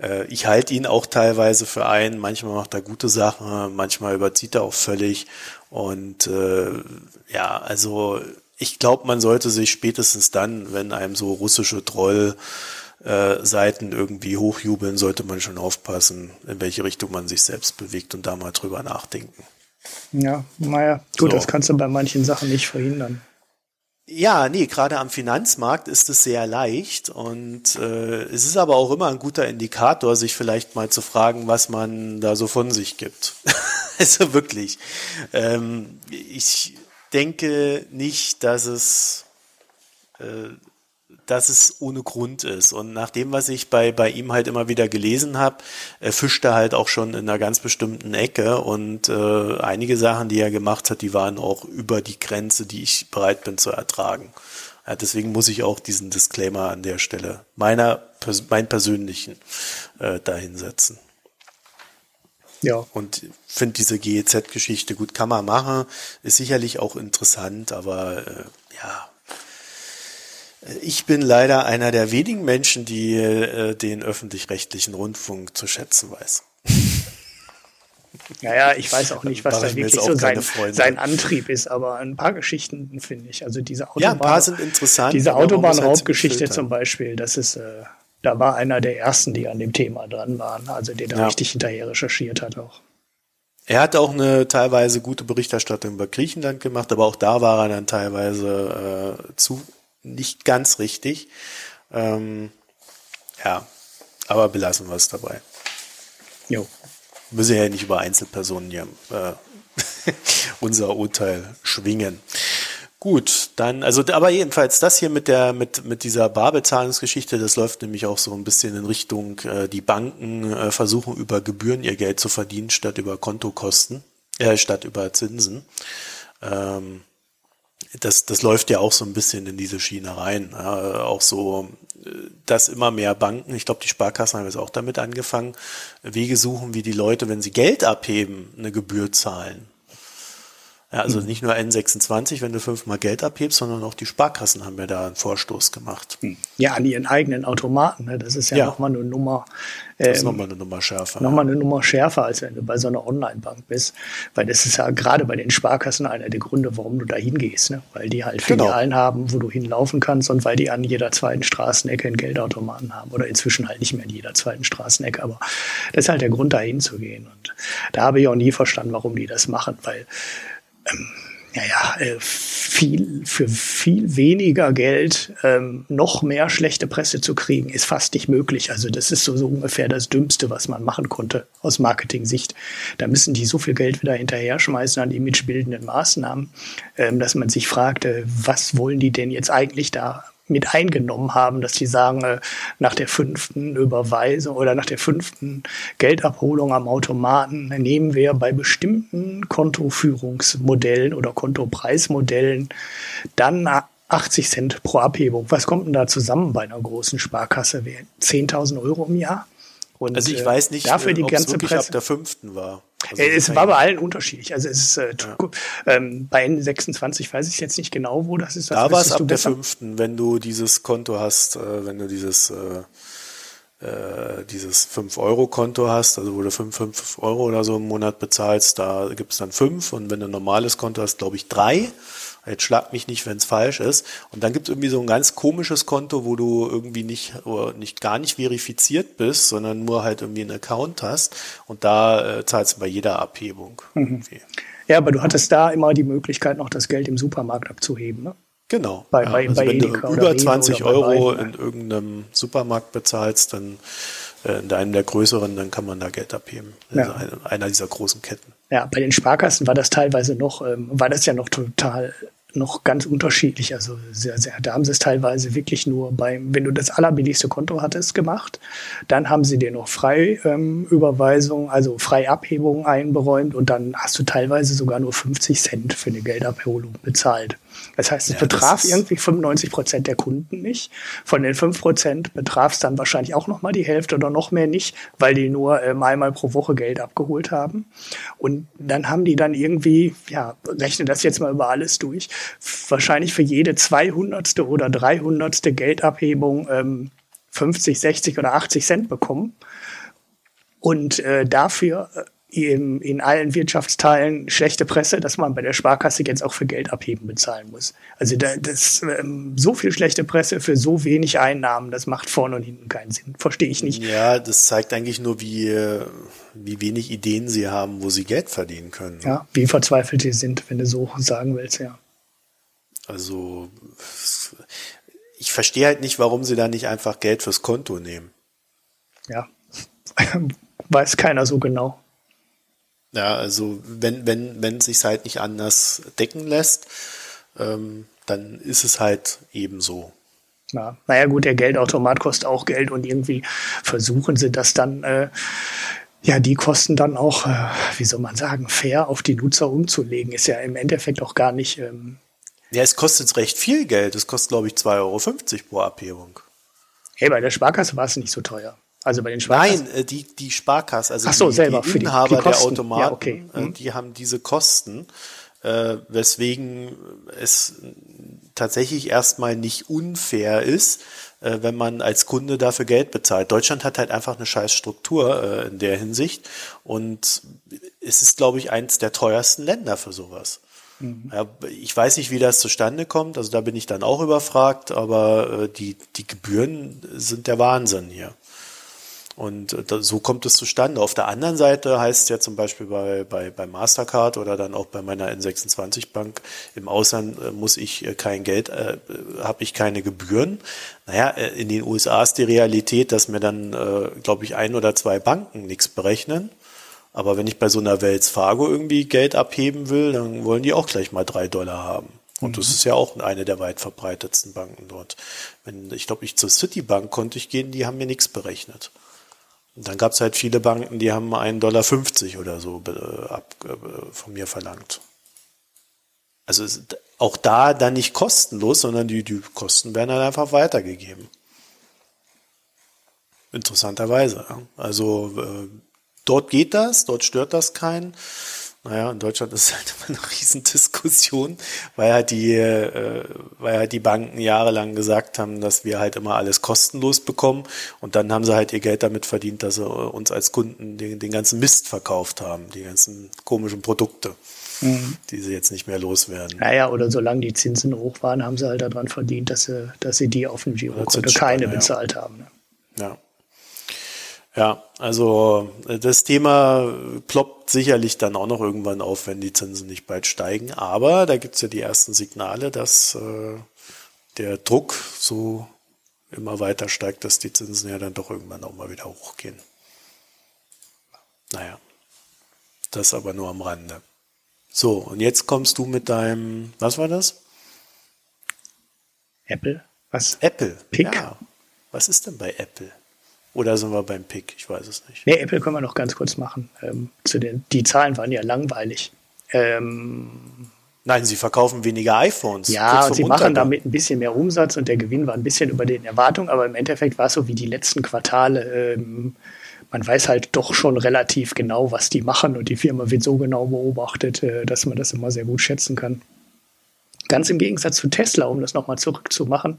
Äh, ich halte ihn auch teilweise für einen, manchmal macht er gute Sachen, manchmal überzieht er auch völlig. Und äh, ja, also ich glaube, man sollte sich spätestens dann, wenn einem so russische Troll äh, Seiten irgendwie hochjubeln, sollte man schon aufpassen, in welche Richtung man sich selbst bewegt und da mal drüber nachdenken. Ja, naja, gut, so. das kannst du bei manchen Sachen nicht verhindern. Ja, nee, gerade am Finanzmarkt ist es sehr leicht und äh, es ist aber auch immer ein guter Indikator, sich vielleicht mal zu fragen, was man da so von sich gibt. also wirklich. Ähm, ich denke nicht, dass es äh, dass es ohne Grund ist. Und nach dem, was ich bei, bei ihm halt immer wieder gelesen habe, er fischt er halt auch schon in einer ganz bestimmten Ecke. Und äh, einige Sachen, die er gemacht hat, die waren auch über die Grenze, die ich bereit bin zu ertragen. Ja, deswegen muss ich auch diesen Disclaimer an der Stelle meiner, meinen persönlichen äh, dahinsetzen. Ja. Und finde diese GEZ-Geschichte gut, kann man machen, ist sicherlich auch interessant, aber äh, ja, ich bin leider einer der wenigen Menschen, die äh, den öffentlich-rechtlichen Rundfunk zu schätzen weiß. Naja, ich weiß auch nicht, was da wirklich so sein, sein, Antrieb ist, aber ein paar Geschichten finde ich. Also diese Autobahn, ja, ein paar sind interessant. Diese halt Autobahnraubgeschichte halt zum Beispiel, das ist, äh, da war einer der ersten, die an dem Thema dran waren, also der da ja. richtig hinterher recherchiert hat auch. Er hat auch eine teilweise gute Berichterstattung über Griechenland gemacht, aber auch da war er dann teilweise äh, zu nicht ganz richtig. Ähm, ja, aber belassen wir es dabei. Jo. Müssen ja nicht über Einzelpersonen hier äh, unser Urteil schwingen. Gut, dann, also, aber jedenfalls das hier mit der, mit, mit dieser Barbezahlungsgeschichte, das läuft nämlich auch so ein bisschen in Richtung, äh, die Banken äh, versuchen über Gebühren ihr Geld zu verdienen, statt über Kontokosten, äh, statt über Zinsen. Ähm, das, das läuft ja auch so ein bisschen in diese Schiene rein. Ja, auch so, dass immer mehr Banken, ich glaube, die Sparkassen haben jetzt auch damit angefangen, Wege suchen, wie die Leute, wenn sie Geld abheben, eine Gebühr zahlen. Ja, also nicht nur N26, wenn du fünfmal Geld abhebst, sondern auch die Sparkassen haben ja da einen Vorstoß gemacht. Hm. Ja, an ihren eigenen Automaten. Ne? Das ist ja, ja. nochmal eine Nummer. Ähm, das ist ähm, nochmal eine Nummer schärfer. Nochmal eine Nummer schärfer, als wenn du bei so einer Online-Bank bist. Weil das ist ja gerade bei den Sparkassen einer der Gründe, warum du da hingehst. Ne? Weil die halt genau. Filialen genau. haben, wo du hinlaufen kannst und weil die an jeder zweiten Straßenecke einen Geldautomaten haben. Oder inzwischen halt nicht mehr in jeder zweiten Straßenecke. Aber das ist halt der Grund, da hinzugehen. Und da habe ich auch nie verstanden, warum die das machen. Weil ähm, naja, äh, viel, für viel weniger Geld ähm, noch mehr schlechte Presse zu kriegen, ist fast nicht möglich. Also das ist so, so ungefähr das Dümmste, was man machen konnte aus Marketing-Sicht. Da müssen die so viel Geld wieder hinterher schmeißen an imagebildenden Maßnahmen, ähm, dass man sich fragt, äh, was wollen die denn jetzt eigentlich da mit eingenommen haben, dass die sagen, äh, nach der fünften Überweisung oder nach der fünften Geldabholung am Automaten nehmen wir bei bestimmten Kontoführungsmodellen oder Kontopreismodellen dann 80 Cent pro Abhebung. Was kommt denn da zusammen bei einer großen Sparkasse? 10.000 Euro im Jahr? Und, also ich weiß nicht, dafür die ganze wirklich Presse, ab der fünften war. Also äh, es war bei allen unterschiedlich. Also es ist äh, ja. ähm, bei N26 weiß ich jetzt nicht genau, wo das ist. Da war es ab der fünften, wenn du dieses Konto hast, äh, wenn du dieses äh, äh, dieses 5-Euro-Konto hast, also wo du 5, 5 Euro oder so im Monat bezahlst, da gibt es dann 5 und wenn du ein normales Konto hast, glaube ich, drei. Jetzt schlag mich nicht, wenn es falsch ist. Und dann gibt es irgendwie so ein ganz komisches Konto, wo du irgendwie nicht, nicht gar nicht verifiziert bist, sondern nur halt irgendwie einen Account hast. Und da äh, zahlst du bei jeder Abhebung. Mhm. Ja, aber du hattest da immer die Möglichkeit, noch das Geld im Supermarkt abzuheben, ne? Genau. Bei, ja, bei, also bei wenn Edeka du über 20 Euro in irgendeinem Supermarkt bezahlst, dann äh, in einem der größeren, dann kann man da Geld abheben. Ja. Also einer dieser großen Ketten. Ja, bei den Sparkassen war das teilweise noch, ähm, war das ja noch total noch ganz unterschiedlich. Also sehr, sehr, da haben sie es teilweise wirklich nur beim, wenn du das allerbilligste Konto hattest, gemacht. Dann haben sie dir noch Freiüberweisung, ähm, also Freiabhebung einberäumt und dann hast du teilweise sogar nur 50 Cent für eine Geldabholung bezahlt. Das heißt, es Ja, betraf irgendwie 95 Prozent der Kunden nicht. Von den 5 Prozent betraf es dann wahrscheinlich auch noch mal die Hälfte oder noch mehr nicht, weil die nur ähm, einmal pro Woche Geld abgeholt haben. Und dann haben die dann irgendwie, ja, rechne das jetzt mal über alles durch, wahrscheinlich für jede 200. oder 300. Geldabhebung ähm, 50, 60 oder 80 Cent bekommen. Und äh, dafür äh, in, in allen Wirtschaftsteilen schlechte Presse, dass man bei der Sparkasse jetzt auch für Geld abheben bezahlen muss. Also da, das ähm, so viel schlechte Presse für so wenig Einnahmen, das macht vorne und hinten keinen Sinn. Verstehe ich nicht. Ja, das zeigt eigentlich nur, wie, wie wenig Ideen sie haben, wo sie Geld verdienen können. Ja, wie verzweifelt die sind, wenn du so sagen willst, ja. Also ich verstehe halt nicht, warum sie da nicht einfach Geld fürs Konto nehmen. Ja. Weiß keiner so genau. Ja, also wenn, wenn, wenn es sich halt nicht anders decken lässt, ähm, dann ist es halt eben so. Ja. Naja, gut, der Geldautomat kostet auch Geld und irgendwie versuchen sie das dann, äh, ja, die Kosten dann auch, äh, wie soll man sagen, fair auf die Nutzer umzulegen. Ist ja im Endeffekt auch gar nicht. Ähm, Ja, es kostet recht viel Geld. Es kostet, glaube ich, 2,50 Euro pro Abhebung. hey, bei der Sparkasse war es nicht so teuer. Also bei den Sparkassen. Nein, äh, die, die Sparkasse, also so, die, selber, die Inhaber die der. Automaten, Ja, okay. äh, Mhm. die haben diese Kosten, äh, weswegen es tatsächlich erstmal nicht unfair ist, äh, wenn man als Kunde dafür Geld bezahlt. Deutschland hat halt einfach eine scheiß Struktur äh, in der Hinsicht und es ist, glaube ich, eins der teuersten Länder für sowas. Ja, ich weiß nicht, wie das zustande kommt, also da bin ich dann auch überfragt, aber äh, die, die Gebühren sind der Wahnsinn hier. Und äh, so kommt es zustande. Auf der anderen Seite heißt es ja zum Beispiel bei, bei, bei Mastercard oder dann auch bei meiner N26-Bank, im Ausland äh, muss ich äh, kein Geld, äh, habe ich keine Gebühren. Naja, in den USA ist die Realität, dass mir dann, äh, glaube ich, ein oder zwei Banken nichts berechnen. Aber wenn ich bei so einer Wells Fargo irgendwie Geld abheben will, dann wollen die auch gleich mal drei Dollar haben. Und das ist ja auch eine der weit verbreitetsten Banken dort. Wenn, ich glaube, ich zur Citibank konnte ich gehen, die haben mir nichts berechnet. Dann gab es halt viele Banken, die haben 1,50 Dollar oder so äh, äh, von mir verlangt. Also auch da dann nicht kostenlos, sondern die, die Kosten werden dann einfach weitergegeben. Interessanterweise. Also äh, dort geht das, dort stört das keinen. Naja, in Deutschland ist halt immer eine Riesendiskussion, weil halt die, äh, weil halt die Banken jahrelang gesagt haben, dass wir halt immer alles kostenlos bekommen und dann haben sie halt ihr Geld damit verdient, dass sie uns als Kunden den, den ganzen Mist verkauft haben, die ganzen komischen Produkte, die sie jetzt nicht mehr loswerden. Naja, oder solange die Zinsen hoch waren, haben sie halt daran verdient, dass sie, dass sie die auf dem Girokonto keine ja. bezahlt haben. Ne? Ja. Ja, also äh, das Thema ploppt sicherlich dann auch noch irgendwann auf, wenn die Zinsen nicht bald steigen. Aber da gibt's ja die ersten Signale, dass äh, der Druck so immer weiter steigt, dass die Zinsen ja dann doch irgendwann auch mal wieder hochgehen. Naja, das aber nur am Rande. So, und jetzt kommst du mit deinem, was war das? Apple? Was? Apple. Pick? Ja. Was ist denn bei Apple? Oder sind wir beim Pick? Ich weiß es nicht. Nee, Apple können wir noch ganz kurz machen. Ähm, zu den, die Zahlen waren ja langweilig. Ähm, Nein, sie verkaufen weniger iPhones. ja, und sie machen damit ein bisschen mehr Umsatz und der Gewinn war ein bisschen über den Erwartungen, aber im Endeffekt war es so wie die letzten Quartale. Ähm, man weiß halt doch schon relativ genau, was die machen und die Firma wird so genau beobachtet, äh, dass man das immer sehr gut schätzen kann. Ganz im Gegensatz zu Tesla, um das nochmal zurückzumachen.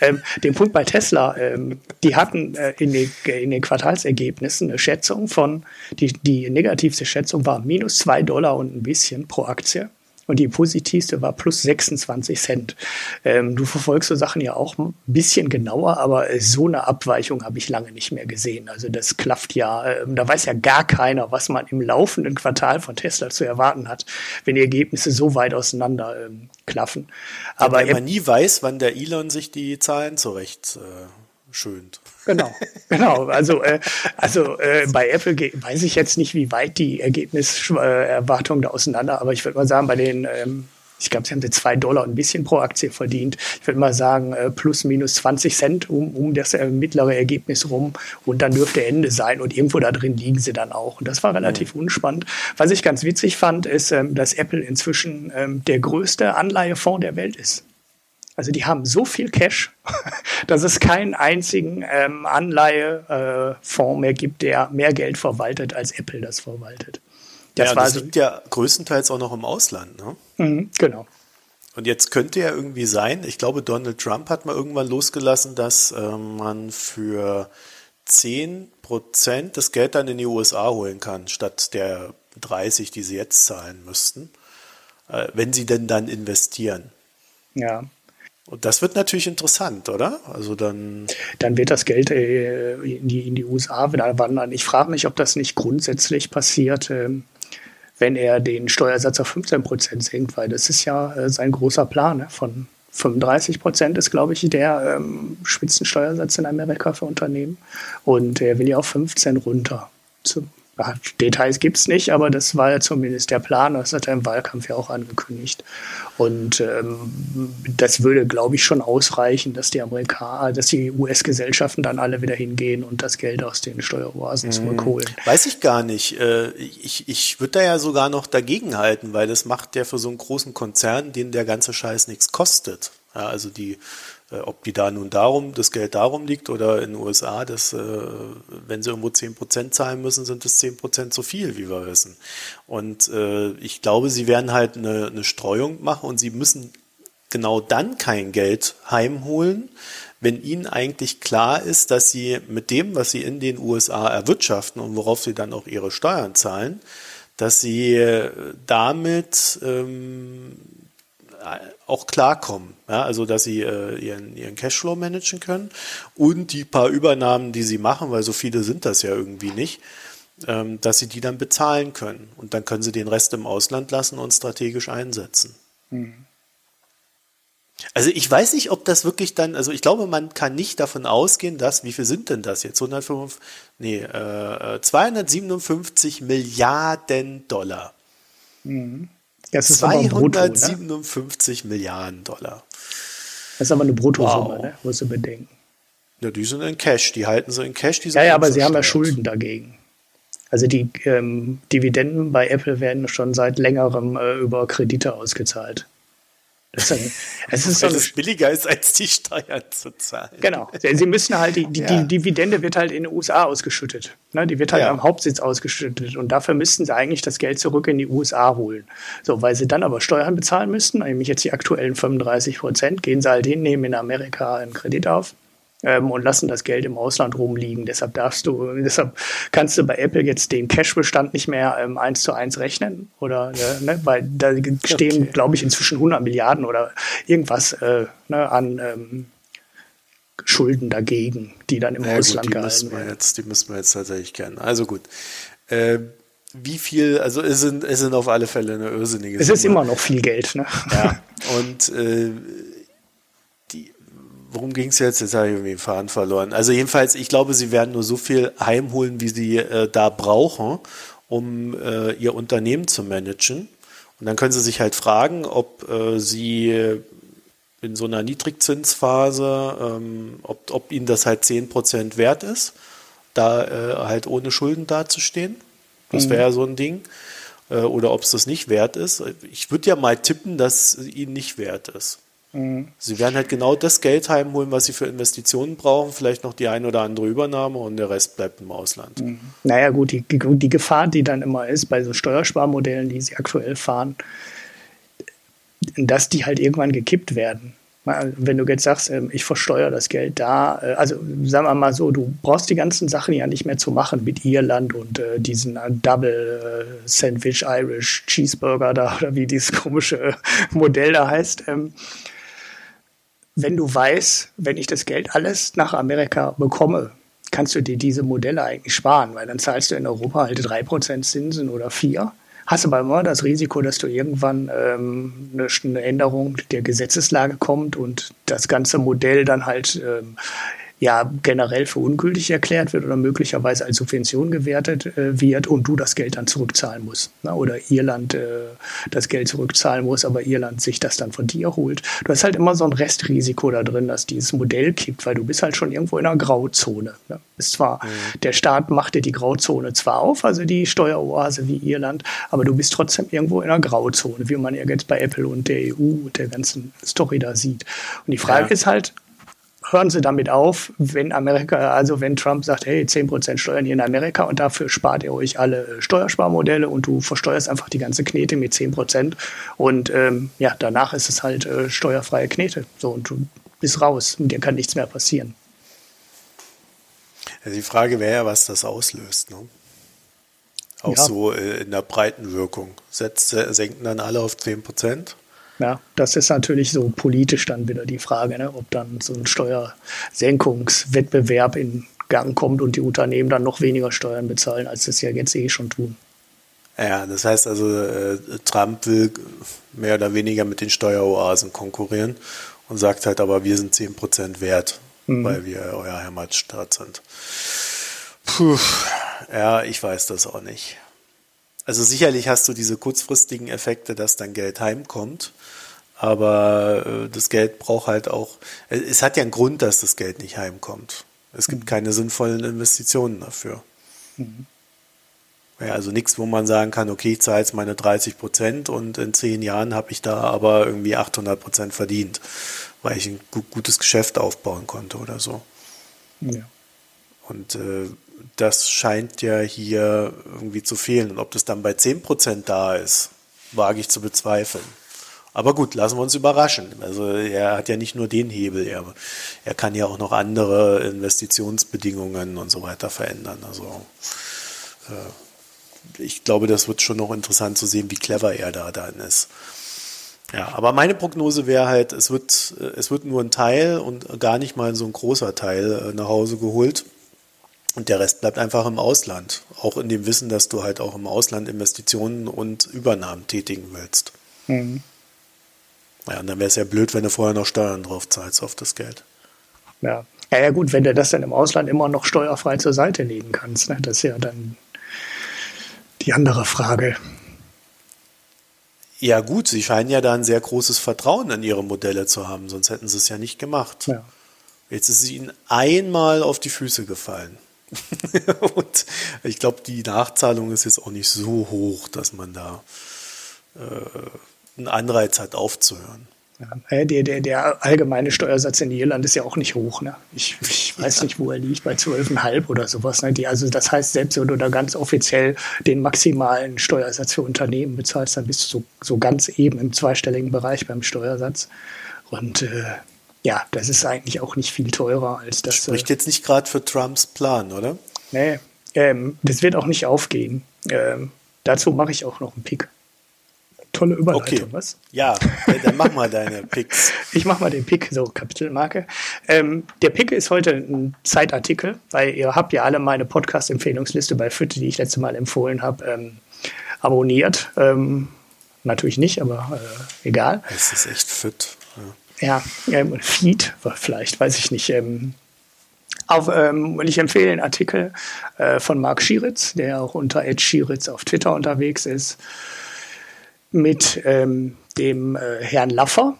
Ähm, den Punkt bei Tesla, ähm, die hatten äh, in, den, in den Quartalsergebnissen eine Schätzung von, die, die negativste Schätzung war minus zwei Dollar und ein bisschen pro Aktie. Und die positivste war plus 26 Cent. Ähm, du verfolgst so Sachen ja auch ein bisschen genauer, aber äh, so eine Abweichung habe ich lange nicht mehr gesehen. Also das klafft ja, ähm, da weiß ja gar keiner, was man im laufenden Quartal von Tesla zu erwarten hat, wenn die Ergebnisse so weit auseinander ähm, klaffen. Aber Weil man nie weiß, wann der Elon sich die Zahlen zurecht äh, schönt. Genau, genau. Also, äh, also äh, bei Apple weiß ich jetzt nicht, wie weit die Ergebniserwartungen da auseinander, aber ich würde mal sagen, bei den, ähm, ich glaube, sie haben sie zwei Dollar ein bisschen pro Aktie verdient. Ich würde mal sagen, äh, plus minus 20 Cent um, um das äh, mittlere Ergebnis rum. Und dann dürfte Ende sein. Und irgendwo da drin liegen sie dann auch. Und das war relativ mhm. unspannend. Was ich ganz witzig fand, ist, ähm, dass Apple inzwischen ähm, der größte Anleihefonds der Welt ist. Also die haben so viel Cash, dass es keinen einzigen ähm, Anleihefonds äh, mehr gibt, der mehr Geld verwaltet, als Apple das verwaltet. Das ja, das so liegt ja größtenteils auch noch im Ausland. Ne? Mhm, genau. Und jetzt könnte ja irgendwie sein, ich glaube, Donald Trump hat mal irgendwann losgelassen, dass äh, man für 10 Prozent das Geld dann in die USA holen kann, statt der 30, die sie jetzt zahlen müssten, äh, wenn sie denn dann investieren. Ja. Und das wird natürlich interessant, oder? Also dann. Dann wird das Geld äh, in, die, in die USA wieder wandern. Ich frage mich, ob das nicht grundsätzlich passiert. Ähm, wenn er den Steuersatz auf 15 Prozent senkt, weil das ist ja äh, sein großer Plan ne? von 35 Prozent ist, glaube ich, der ähm, Spitzensteuersatz in Amerika für Unternehmen. Und er will ja auf 15 runter. Zu, Details gibt es nicht, aber das war ja zumindest der Plan. Das hat er im Wahlkampf ja auch angekündigt. Und ähm, das würde, glaube ich, schon ausreichen, dass die Amerikaner, dass die US-Gesellschaften dann alle wieder hingehen und das Geld aus den Steueroasen mhm. zurückholen. Weiß ich gar nicht. Äh, ich, ich würde da ja sogar noch dagegen halten, weil das macht ja für so einen großen Konzern, den der ganze Scheiß nichts kostet. Ja, also die äh, ob die da nun darum, das Geld darum liegt oder in den USA, dass, äh, wenn sie irgendwo 10% zahlen müssen, sind es 10% zu viel, wie wir wissen. Und äh, ich glaube, sie werden halt eine, eine Streuung machen und sie müssen genau dann kein Geld heimholen, wenn ihnen eigentlich klar ist, dass sie mit dem, was sie in den USA erwirtschaften und worauf sie dann auch ihre Steuern zahlen, dass sie damit ähm, auch klarkommen. Ja, also dass sie äh, ihren, ihren Cashflow managen können und die paar Übernahmen, die sie machen, weil so viele sind das ja irgendwie nicht, ähm, dass sie die dann bezahlen können. Und dann können sie den Rest im Ausland lassen und strategisch einsetzen. Mhm. Also ich weiß nicht, ob das wirklich dann, also ich glaube, man kann nicht davon ausgehen, dass, wie viel sind denn das jetzt? 105, nee, äh, 257 Milliarden Dollar. Mhm. Das ist 257 Brutto, ne? Milliarden Dollar. Das ist aber eine Bruttosumme, wow. ne? musst du bedenken. Ja, die sind in Cash, die halten sie in Cash. ja, ja, aber sie haben ja Schulden dagegen. Also die ähm, Dividenden bei Apple werden schon seit längerem äh, über Kredite ausgezahlt. Ist, es ist Weil es billiger ist, als die Steuern zu zahlen. Genau. Sie müssen halt, die, die, ja. die Dividende wird halt in den USA ausgeschüttet. Ne? Die wird halt ja. am Hauptsitz ausgeschüttet. Und dafür müssten sie eigentlich das Geld zurück in die USA holen. So, weil sie dann aber Steuern bezahlen müssten, nämlich jetzt die aktuellen 35 Prozent, gehen sie halt hin, nehmen in Amerika einen Kredit auf ähm, und lassen das Geld im Ausland rumliegen. Deshalb darfst du, deshalb kannst du bei Apple jetzt den Cash-Bestand nicht mehr ähm, eins zu eins rechnen oder äh, ne, weil da stehen, okay. glaube ich, inzwischen 100 Milliarden oder irgendwas äh, ne, an ähm, Schulden dagegen, die dann im ja, Ausland gut, die gehalten müssen wir werden. Jetzt, die müssen wir jetzt tatsächlich kennen. Also gut. Äh, wie viel, also es sind, es sind auf alle Fälle eine irrsinnige Es ist immer noch viel Geld, ne? Ja. Und äh, worum ging es jetzt? Jetzt habe ich irgendwie den Faden verloren. Also jedenfalls, ich glaube, sie werden nur so viel heimholen, wie sie äh, da brauchen, um äh, ihr Unternehmen zu managen. Und dann können sie sich halt fragen, ob äh, sie in so einer Niedrigzinsphase, ähm, ob, ob ihnen das halt 10% wert ist, da äh, halt ohne Schulden dazustehen. Das wäre ja mhm. so ein Ding. Äh, oder ob es das nicht wert ist. Ich würde ja mal tippen, dass es ihnen nicht wert ist. Mhm. Sie werden halt genau das Geld heimholen, was sie für Investitionen brauchen, vielleicht noch die ein oder andere Übernahme und der Rest bleibt im Ausland. Mhm. Naja, gut, die, die Gefahr, die dann immer ist bei so Steuersparmodellen, die sie aktuell fahren, dass die halt irgendwann gekippt werden. Wenn du jetzt sagst, ähm, ich versteuere das Geld da, äh, also sagen wir mal so, du brauchst die ganzen Sachen ja nicht mehr zu machen mit Irland und äh, diesen äh, Double Sandwich Irish Cheeseburger da oder wie dieses komische Modell da heißt. Wenn du weißt, wenn ich das Geld alles nach Amerika bekomme, kannst du dir diese Modelle eigentlich sparen, weil dann zahlst du in Europa halt 3% Zinsen oder 4%. Hast aber immer das Risiko, dass du irgendwann ähm, eine, eine, Änderung der Gesetzeslage kommt und das ganze Modell dann halt ähm, ja generell für ungültig erklärt wird oder möglicherweise als Subvention gewertet äh, wird und du das Geld dann zurückzahlen musst. Ne? Oder Irland äh, das Geld zurückzahlen muss, aber Irland sich das dann von dir holt. Du hast halt immer so ein Restrisiko da drin, dass dieses Modell kippt, weil du bist halt schon irgendwo in einer Grauzone. Ne? Ist zwar, mhm. der Staat macht dir die Grauzone zwar auf, also die Steueroase wie Irland, aber du bist trotzdem irgendwo in einer Grauzone, wie man ja jetzt bei Apple und der EU und der ganzen Story da sieht. Und die Frage ja. ist halt, hören Sie damit auf, wenn Amerika, also wenn Trump sagt, hey, 10% Steuern hier in Amerika und dafür spart ihr euch alle Steuersparmodelle und du versteuerst einfach die ganze Knete mit 10% und ähm, ja, danach ist es halt äh, steuerfreie Knete. So und du bist raus und dir kann nichts mehr passieren. Die Frage wäre ja, was das auslöst. Ne? Auch ja. so äh, in der breiten Wirkung. Setzt, senken dann alle auf 10%? Ja, das ist natürlich so politisch dann wieder die Frage, ne, ob dann so ein Steuersenkungswettbewerb in Gang kommt und die Unternehmen dann noch weniger Steuern bezahlen, als sie es ja jetzt eh schon tun. Ja, das heißt also, äh, Trump will mehr oder weniger mit den Steueroasen konkurrieren und sagt halt aber, wir sind 10% wert, mhm. weil wir euer Heimatstaat sind. Puh, ja, ich weiß das auch nicht. Also sicherlich hast du diese kurzfristigen Effekte, dass dein Geld heimkommt. Aber äh, das Geld braucht halt auch, es hat ja einen Grund, dass das Geld nicht heimkommt. Es gibt mhm. keine sinnvollen Investitionen dafür. Mhm. Ja, also nichts, wo man sagen kann, okay, ich zahle jetzt meine 30 Prozent und in zehn Jahren habe ich da aber irgendwie 800 Prozent verdient, weil ich ein gutes Geschäft aufbauen konnte oder so. Ja. Und äh, das scheint ja hier irgendwie zu fehlen. Und ob das dann bei 10% da ist, wage ich zu bezweifeln. Aber gut, lassen wir uns überraschen. Also er hat ja nicht nur den Hebel, er, er kann ja auch noch andere Investitionsbedingungen und so weiter verändern. Also äh, ich glaube, das wird schon noch interessant zu sehen, wie clever er da dann ist. Ja, aber meine Prognose wäre halt, es wird, es wird nur ein Teil und gar nicht mal so ein großer Teil äh, nach Hause geholt. Und der Rest bleibt einfach im Ausland. Auch in dem Wissen, dass du halt auch im Ausland Investitionen und Übernahmen tätigen willst. Mhm. Ja, und dann wäre es ja blöd, wenn du vorher noch Steuern drauf zahlst auf das Geld. Ja. Ja, ja, gut, wenn du das dann im Ausland immer noch steuerfrei zur Seite legen kannst. Ne? Das ist ja dann die andere Frage. Ja, gut, sie scheinen ja da ein sehr großes Vertrauen in ihre Modelle zu haben, sonst hätten sie es ja nicht gemacht. Ja. Jetzt ist es ihnen einmal auf die Füße gefallen. und ich glaube, die Nachzahlung ist jetzt auch nicht so hoch, dass man da äh, einen Anreiz hat, aufzuhören. Ja, der, der, der allgemeine Steuersatz in Irland ist ja auch nicht hoch. Ne? Ich, ich weiß ja. nicht, wo er liegt, bei 12,5 oder sowas. Ne? Die, also das heißt, selbst wenn du da ganz offiziell den maximalen Steuersatz für Unternehmen bezahlst, dann bist du so, so ganz eben im zweistelligen Bereich beim Steuersatz. Und äh, ja, das ist eigentlich auch nicht viel teurer als das. Spricht äh, jetzt nicht gerade für Trumps Plan, oder? Nee, ähm, das wird auch nicht aufgehen. Ähm, dazu mache ich auch noch einen Pick. Tolle Überleitung, okay. was? Ja, dann mach mal deine Picks. ich mach mal den Pick, so Kapitelmarke. Ähm, der Pick ist heute ein Zeitartikel, weil ihr habt ja alle meine Podcast-Empfehlungsliste bei FIT, die ich letzte Mal empfohlen habe, ähm, abonniert. Ähm, natürlich nicht, aber äh, egal. Es ist echt FIT. Ja ähm, Feed, vielleicht, weiß ich nicht. Ähm, auf, ähm, ich empfehle einen Artikel äh, von Marc Schieritz, der auch unter Ed Schieritz auf Twitter unterwegs ist, mit ähm, dem äh, Herrn Laffer,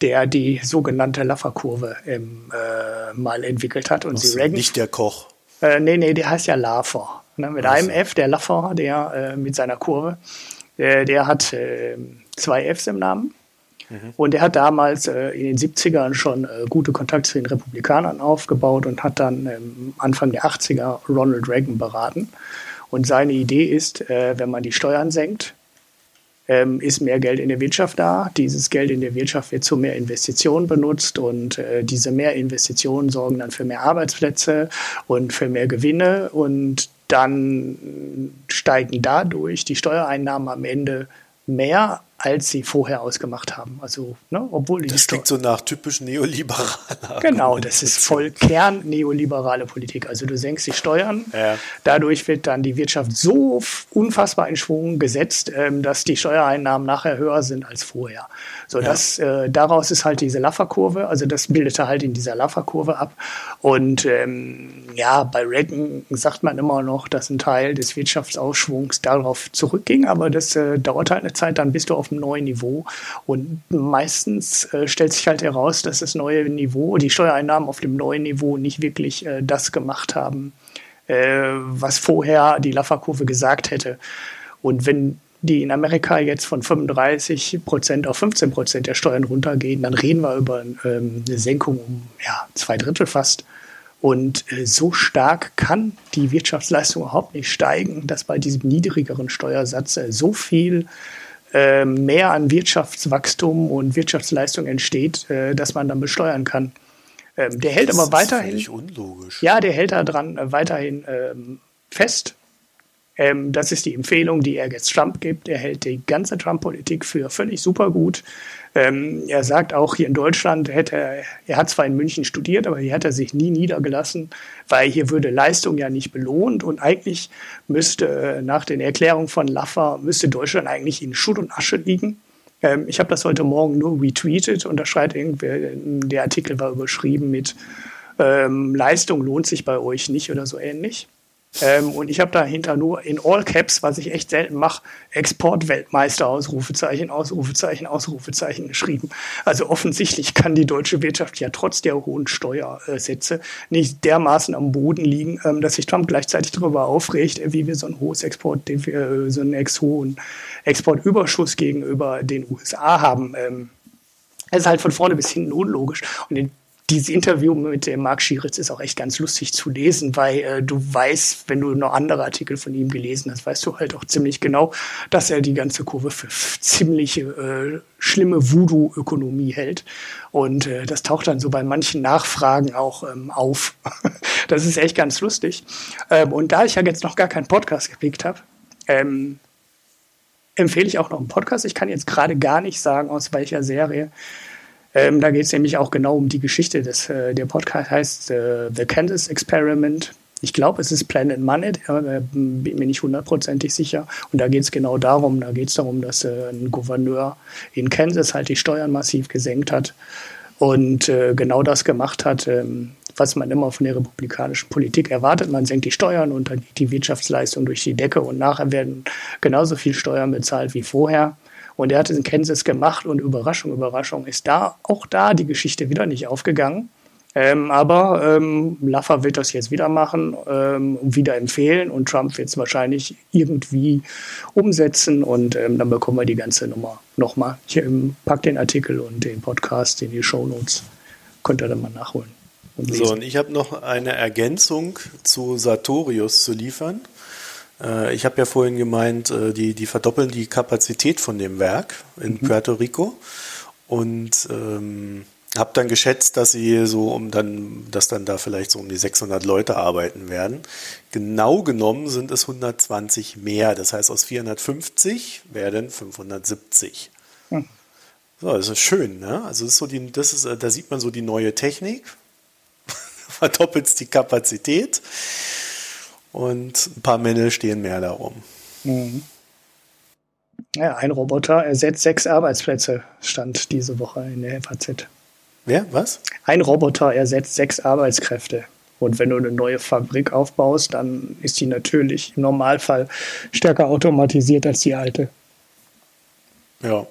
der die sogenannte Laffer-Kurve ähm, äh, mal entwickelt hat. Und Was, sie nicht der Koch. Äh, nee, nee, der heißt ja Laffer. Ne, mit also. einem F, der Laffer, der äh, mit seiner Kurve, der, der hat äh, zwei Fs im Namen. Mhm. Und er hat damals äh, in den 70ern schon äh, gute Kontakte zu den Republikanern aufgebaut und hat dann ähm, Anfang der 80er Ronald Reagan beraten. Und seine Idee ist, äh, wenn man die Steuern senkt, ähm, ist mehr Geld in der Wirtschaft da. Dieses Geld in der Wirtschaft wird zu mehr Investitionen benutzt und äh, diese mehr Investitionen sorgen dann für mehr Arbeitsplätze und für mehr Gewinne und dann steigen dadurch die Steuereinnahmen am Ende mehr als sie vorher ausgemacht haben. Also, ne, obwohl das klingt so nach typisch neoliberaler. Genau, das ist voll Kern neoliberale Politik. Also du senkst die Steuern, ja. dadurch wird dann die Wirtschaft so unfassbar in Schwung gesetzt, ähm, dass die Steuereinnahmen nachher höher sind als vorher. So, ja. das, äh, daraus ist halt diese Laffer-Kurve, also das bildete halt in dieser Laffer-Kurve ab. Und ähm, ja, bei Reagan sagt man immer noch, dass ein Teil des Wirtschaftsausschwungs darauf zurückging, aber das äh, dauert halt eine Zeit, dann bist du auf einem neuen Niveau. Und meistens äh, stellt sich halt heraus, dass das neue Niveau, die Steuereinnahmen auf dem neuen Niveau nicht wirklich äh, das gemacht haben, äh, was vorher die Laffer-Kurve gesagt hätte. Und wenn die in Amerika jetzt von 35 Prozent auf 15 Prozent der Steuern runtergehen, dann reden wir über ähm, eine Senkung um ja, zwei Drittel fast. Und äh, so stark kann die Wirtschaftsleistung überhaupt nicht steigen, dass bei diesem niedrigeren Steuersatz äh, so viel äh, mehr an Wirtschaftswachstum und Wirtschaftsleistung entsteht, äh, dass man dann besteuern kann. Ähm, der hält das aber weiterhin. Ist unlogisch. Ja, der hält daran äh, weiterhin ähm, fest. Ähm, das ist die Empfehlung, die er jetzt Trump gibt. Er hält die ganze Trump-Politik für völlig super gut. Ähm, er sagt auch hier in Deutschland, hätte er, er hat zwar in München studiert, aber hier hat er sich nie niedergelassen, weil hier würde Leistung ja nicht belohnt und eigentlich müsste nach den Erklärungen von Laffer, müsste Deutschland eigentlich in Schutt und Asche liegen. Ähm, ich habe das heute Morgen nur retweetet und da schreibt irgendwer, der Artikel war überschrieben mit ähm, Leistung lohnt sich bei euch nicht oder so ähnlich. Ähm, und ich habe dahinter nur in All Caps, was ich echt selten mache, Exportweltmeister, Ausrufezeichen, Ausrufezeichen, Ausrufezeichen geschrieben. Also offensichtlich kann die deutsche Wirtschaft ja trotz der hohen Steuersätze nicht dermaßen am Boden liegen, ähm, dass sich Trump gleichzeitig darüber aufregt, wie wir so ein hohes Export, äh, so einen ex hohen Exportüberschuss gegenüber den USA haben. Ähm, es ist halt von vorne bis hinten unlogisch. Und in dieses Interview mit dem Marc Schieritz ist auch echt ganz lustig zu lesen, weil äh, du weißt, wenn du noch andere Artikel von ihm gelesen hast, weißt du halt auch ziemlich genau, dass er die ganze Kurve für ziemlich äh, schlimme Voodoo-Ökonomie hält. Und äh, das taucht dann so bei manchen Nachfragen auch ähm, auf. das ist echt ganz lustig. Ähm, und da ich ja jetzt noch gar keinen Podcast gepickt habe, ähm, empfehle ich auch noch einen Podcast. Ich kann jetzt gerade gar nicht sagen, aus welcher Serie. Ähm, da geht es nämlich auch genau um die Geschichte. Des, äh, der Podcast heißt äh, The Kansas Experiment. Ich glaube, es ist Planet Money, äh, bin mir nicht hundertprozentig sicher. Und da geht es genau darum, da geht es darum, dass äh, ein Gouverneur in Kansas halt die Steuern massiv gesenkt hat und äh, genau das gemacht hat, ähm, was man immer von der republikanischen Politik erwartet. Man senkt die Steuern und dann geht die Wirtschaftsleistung durch die Decke und nachher werden genauso viel Steuern bezahlt wie vorher. Und er hat es in Kansas gemacht und Überraschung, Überraschung ist da auch da die Geschichte wieder nicht aufgegangen. Ähm, aber ähm, Laffer wird das jetzt wieder machen, ähm, wieder empfehlen und Trump wird es wahrscheinlich irgendwie umsetzen und ähm, dann bekommen wir die ganze Nummer nochmal. Ich ähm, pack den Artikel und den Podcast in die Show Notes. Könnt ihr dann mal nachholen. Und so, und ich habe noch eine Ergänzung zu Sartorius zu liefern. Äh, ich habe ja vorhin gemeint, äh, die, die verdoppeln die Kapazität von dem Werk in mhm. Puerto Rico und ähm, habe dann geschätzt, dass sie so um dann, dass dann da vielleicht so um die 600 Leute arbeiten werden. Genau genommen sind es 120 mehr. Das heißt, aus 450 werden 570. Hm. So, das ist schön, ne? Also das ist so die, das ist, da sieht man so die neue Technik. Verdoppelt die Kapazität und ein paar Männle stehen mehr darum. Mhm. Ja, ein Roboter ersetzt sechs Arbeitsplätze, stand diese Woche in der FAZ. Wer? Was? Ein Roboter ersetzt sechs Arbeitskräfte. Und wenn du eine neue Fabrik aufbaust, dann ist die natürlich im Normalfall stärker automatisiert als die alte. Ja.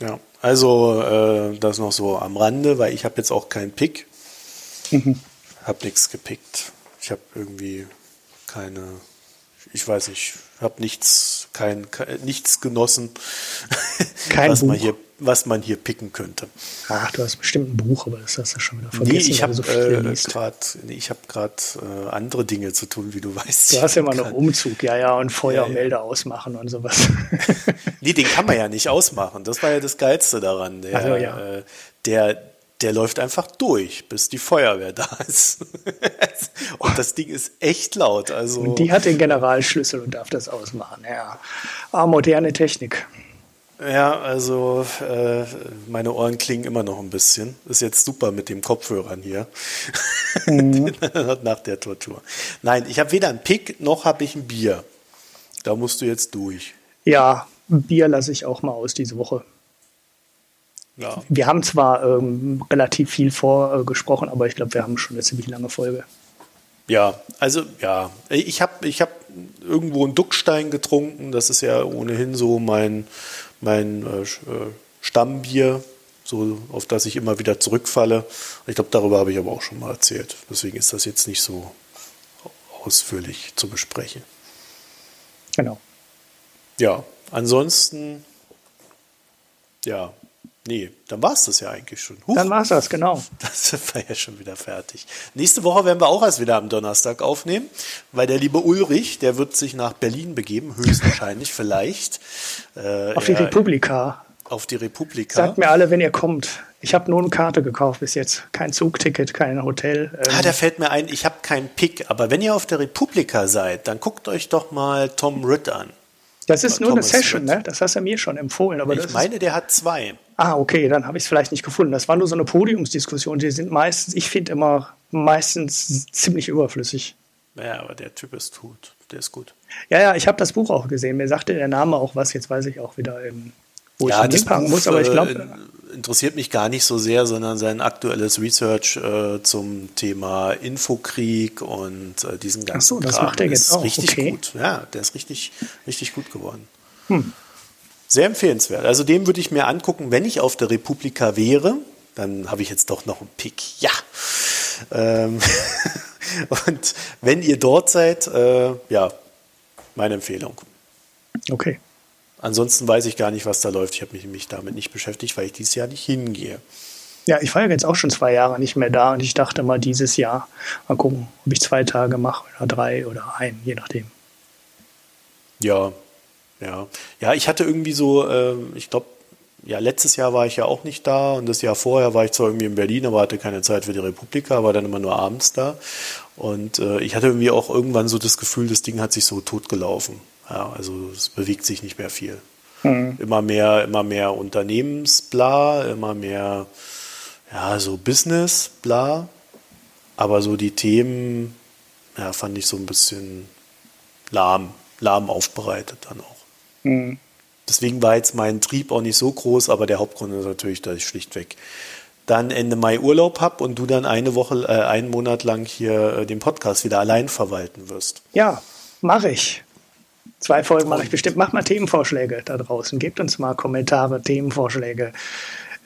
Ja, also äh, das noch so am Rande, weil ich habe jetzt auch keinen Pick. Mhm. Hab nichts gepickt. Ich habe irgendwie keine, ich weiß nicht, habe nichts, kein, kein, nichts genossen, kein was Buch. man hier was man hier picken könnte. Ach, du hast bestimmt ein Buch, aber das hast du schon wieder vergessen. Nee, ich habe so äh, gerade nee, hab äh, andere Dinge zu tun, wie du weißt. Du hast ja immer noch Umzug, ja, ja, und Feuermelder ja, ja. ausmachen und sowas. nee, den kann man ja nicht ausmachen. Das war ja das Geilste daran. Der, also, ja. äh, der der läuft einfach durch, bis die Feuerwehr da ist. und das Ding ist echt laut. Also und die hat den Generalschlüssel und darf das ausmachen. Ja, ah, moderne Technik. Ja, also äh, meine Ohren klingen immer noch ein bisschen. Ist jetzt super mit den Kopfhörern hier. Mhm. Nach der Tortur. Nein, ich habe weder ein Pick noch habe ich ein Bier. Da musst du jetzt durch. Ja, Bier lasse ich auch mal aus diese Woche. Ja. Wir haben zwar ähm, relativ viel vorgesprochen, äh, aber ich glaube, wir haben schon eine ziemlich lange Folge. Ja, also ja, ich habe ich hab irgendwo einen Duckstein getrunken. Das ist ja ohnehin so mein, mein äh, äh, Stammbier, so auf das ich immer wieder zurückfalle. Ich glaube, darüber habe ich aber auch schon mal erzählt. Deswegen ist das jetzt nicht so ausführlich zu besprechen. Genau. Ja, ansonsten, ja, Nee, dann war es das ja eigentlich schon. Huch. Dann war es das, genau. Das war ja schon wieder fertig. Nächste Woche werden wir auch erst wieder am Donnerstag aufnehmen, weil der liebe Ulrich, der wird sich nach Berlin begeben, höchstwahrscheinlich, vielleicht. Äh, auf die Republika. Auf die Republika. Sagt mir alle, wenn ihr kommt. Ich habe nur eine Karte gekauft bis jetzt. Kein Zugticket, kein Hotel. Ähm. Ah, da fällt mir ein, ich habe keinen Pick. Aber wenn ihr auf der Republika seid, dann guckt euch doch mal Tom Ritt an. Das ist nur Thomas eine Session, ne? Das hast du mir schon empfohlen. Aber ich meine, der hat zwei. Ah, okay, dann habe ich es vielleicht nicht gefunden. Das war nur so eine Podiumsdiskussion. Die sind meistens, ich finde immer meistens ziemlich überflüssig. Ja, aber der Typ ist gut. Der ist gut. Ja, ja, ich habe das Buch auch gesehen. Mir sagte der Name auch was. Jetzt weiß ich auch wieder, ähm, wo ja, ich hinpacken muss. Aber ich glaube, äh, interessiert mich gar nicht so sehr, sondern sein aktuelles Research äh, zum Thema Infokrieg und äh, diesen ganzen Ach so, das Kram macht er jetzt auch. richtig okay. gut. Ja, der ist richtig, richtig gut geworden. Hm. Sehr empfehlenswert. Also den würde ich mir angucken, wenn ich auf der Republika wäre. Dann habe ich jetzt doch noch einen Pick. Ja. Ähm und wenn ihr dort seid, äh, ja, meine Empfehlung. Okay. Ansonsten weiß ich gar nicht, was da läuft. Ich habe mich, mich damit nicht beschäftigt, weil ich dieses Jahr nicht hingehe. Ja, ich war ja jetzt auch schon zwei Jahre nicht mehr da und ich dachte mal dieses Jahr, mal gucken, ob ich zwei Tage mache oder drei oder ein, je nachdem. Ja, ja. Ja, ich hatte irgendwie so, äh, ich glaube, ja, letztes Jahr war ich ja auch nicht da und das Jahr vorher war ich zwar irgendwie in Berlin, aber hatte keine Zeit für die Republika, war dann immer nur abends da. Und äh, ich hatte irgendwie auch irgendwann so das Gefühl, das Ding hat sich so totgelaufen. Ja, also es bewegt sich nicht mehr viel. Mhm. Immer mehr, immer mehr Unternehmensbla, immer mehr, ja, so Business-Bla. Aber so die Themen, ja, fand ich so ein bisschen lahm, lahm aufbereitet dann auch. Mhm. Deswegen war jetzt mein Trieb auch nicht so groß, aber der Hauptgrund ist natürlich, dass ich schlichtweg dann Ende Mai Urlaub habe und du dann eine Woche, äh, einen Monat lang hier äh, den Podcast wieder allein verwalten wirst. Ja, mache ich. Zwei Folgen mache ich bestimmt. Mach mal Themenvorschläge da draußen. Gebt uns mal Kommentare, Themenvorschläge,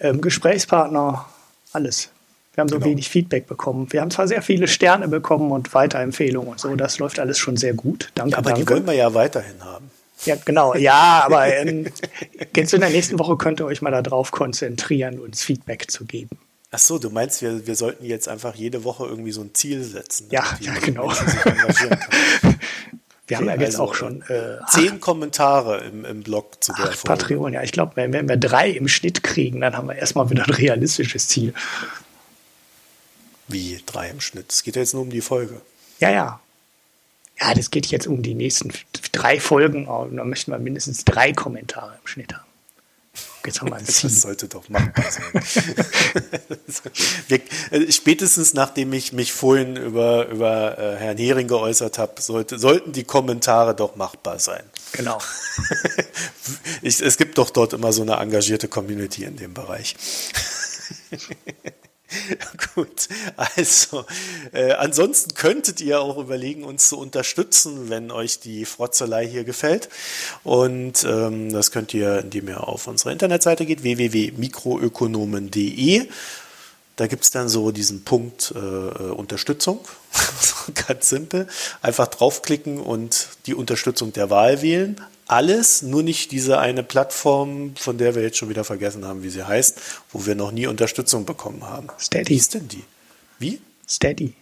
ähm, Gesprächspartner, alles. Wir haben so genau. wenig Feedback bekommen. Wir haben zwar sehr viele Sterne bekommen und Weiterempfehlungen und so. Das läuft alles schon sehr gut. Danke, ja, aber danke. die wollen wir ja weiterhin haben. Ja, genau. Ja, aber ähm, jetzt in der nächsten Woche könnt ihr euch mal darauf konzentrieren, uns Feedback zu geben. Ach so, du meinst, wir, wir sollten jetzt einfach jede Woche irgendwie so ein Ziel setzen. Ja, ja genau. Wir haben ja jetzt also, auch schon äh, zehn acht, Kommentare im, im Blog zu der Folge. Patreon, ja. Ich glaube, wenn, wenn wir drei im Schnitt kriegen, dann haben wir erstmal wieder ein realistisches Ziel. Wie drei im Schnitt? Es geht jetzt nur um die Folge. Ja, ja. Ja, das geht jetzt um die nächsten drei Folgen. Da möchten wir mindestens drei Kommentare im Schnitt haben. Jetzt haben wir ein Ziel. Das sollte doch machbar sein. äh, spätestens nachdem ich mich vorhin über, über äh, Herrn Hering geäußert habe, sollte, sollten die Kommentare doch machbar sein. Genau. ich, es gibt doch dort immer so eine engagierte Community in dem Bereich. Gut, also äh, ansonsten könntet ihr auch überlegen, uns zu unterstützen, wenn euch die Frotzelei hier gefällt. Und ähm, das könnt ihr, indem ihr auf unsere Internetseite geht, www.mikroökonomen.de. Da gibt es dann so diesen Punkt äh, äh Unterstützung, ganz simpel. Einfach draufklicken und die Unterstützung der Wahl wählen alles, nur nicht diese eine Plattform, von der wir jetzt schon wieder vergessen haben, wie sie heißt, wo wir noch nie Unterstützung bekommen haben. Steady. Wie ist denn die? Wie? Steady.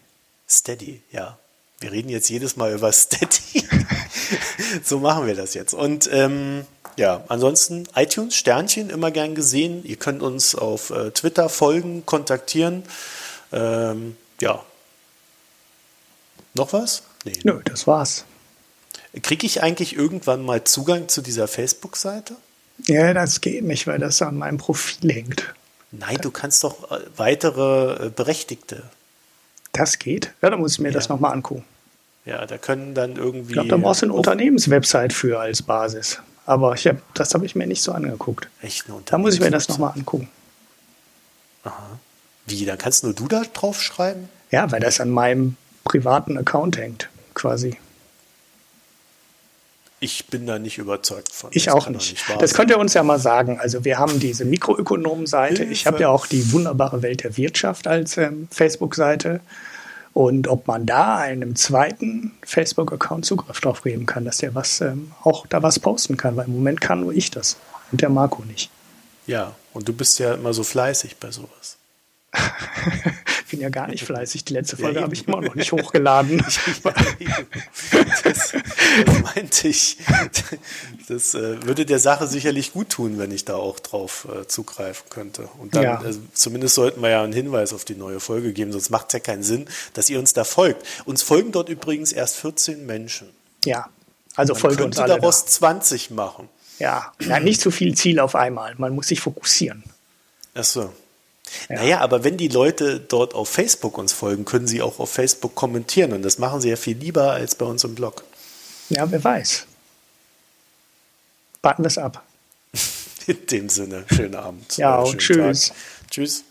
Steady, ja. Wir reden jetzt jedes Mal über Steady. so machen wir das jetzt. Und ähm, ja, ansonsten iTunes, Sternchen, immer gern gesehen. Ihr könnt uns auf äh, Twitter folgen, kontaktieren. Ähm, ja. Noch was? Nee. Nö, das war's. Kriege ich eigentlich irgendwann mal Zugang zu dieser Facebook-Seite? Ja, das geht nicht, weil das an meinem Profil hängt. Nein, du kannst doch äh, weitere äh, Berechtigte. Das geht? Ja, dann muss ich mir ja. das nochmal angucken. Ja, da können dann irgendwie. Ich glaube, da brauchst du eine Unternehmenswebsite für als Basis. Aber ich hab, das habe ich mir nicht so angeguckt. Echt eine Da muss ich mir das nochmal angucken. Aha. Wie, dann kannst nur du da drauf schreiben? Ja, weil das an meinem privaten Account hängt, quasi. Ich bin da nicht überzeugt von. Ich das auch nicht. nicht das könnt ihr uns ja mal sagen. Also wir haben diese Mikroökonomen-Seite. Ich habe ja auch die wunderbare Welt der Wirtschaft als ähm, Facebook-Seite. Und ob man da einem zweiten Facebook-Account Zugriff drauf geben kann, dass der was ähm, auch da was posten kann, weil im Moment kann nur ich das und der Marco nicht. Ja, und du bist ja immer so fleißig bei sowas. Ich bin ja gar nicht fleißig. Die letzte Folge ja, habe ich immer noch nicht hochgeladen. das, das meinte ich. Das äh, würde der Sache sicherlich gut tun, wenn ich da auch drauf äh, zugreifen könnte. Und dann, ja. also, zumindest sollten wir ja einen Hinweis auf die neue Folge geben, sonst macht es ja keinen Sinn, dass ihr uns da folgt. Uns folgen dort übrigens erst 14 Menschen. Ja, also Man folgt uns alle. daraus da. 20 machen. Ja. ja, nicht zu viel Ziel auf einmal. Man muss sich fokussieren. Ach so. Ja. Naja, aber wenn die Leute dort auf Facebook uns folgen, können sie auch auf Facebook kommentieren und das machen sie ja viel lieber als bei uns im Blog. Ja, wer weiß. Warten wir es ab. In dem Sinne, schönen Abend. Ja, und tschüss. Tag. Tschüss.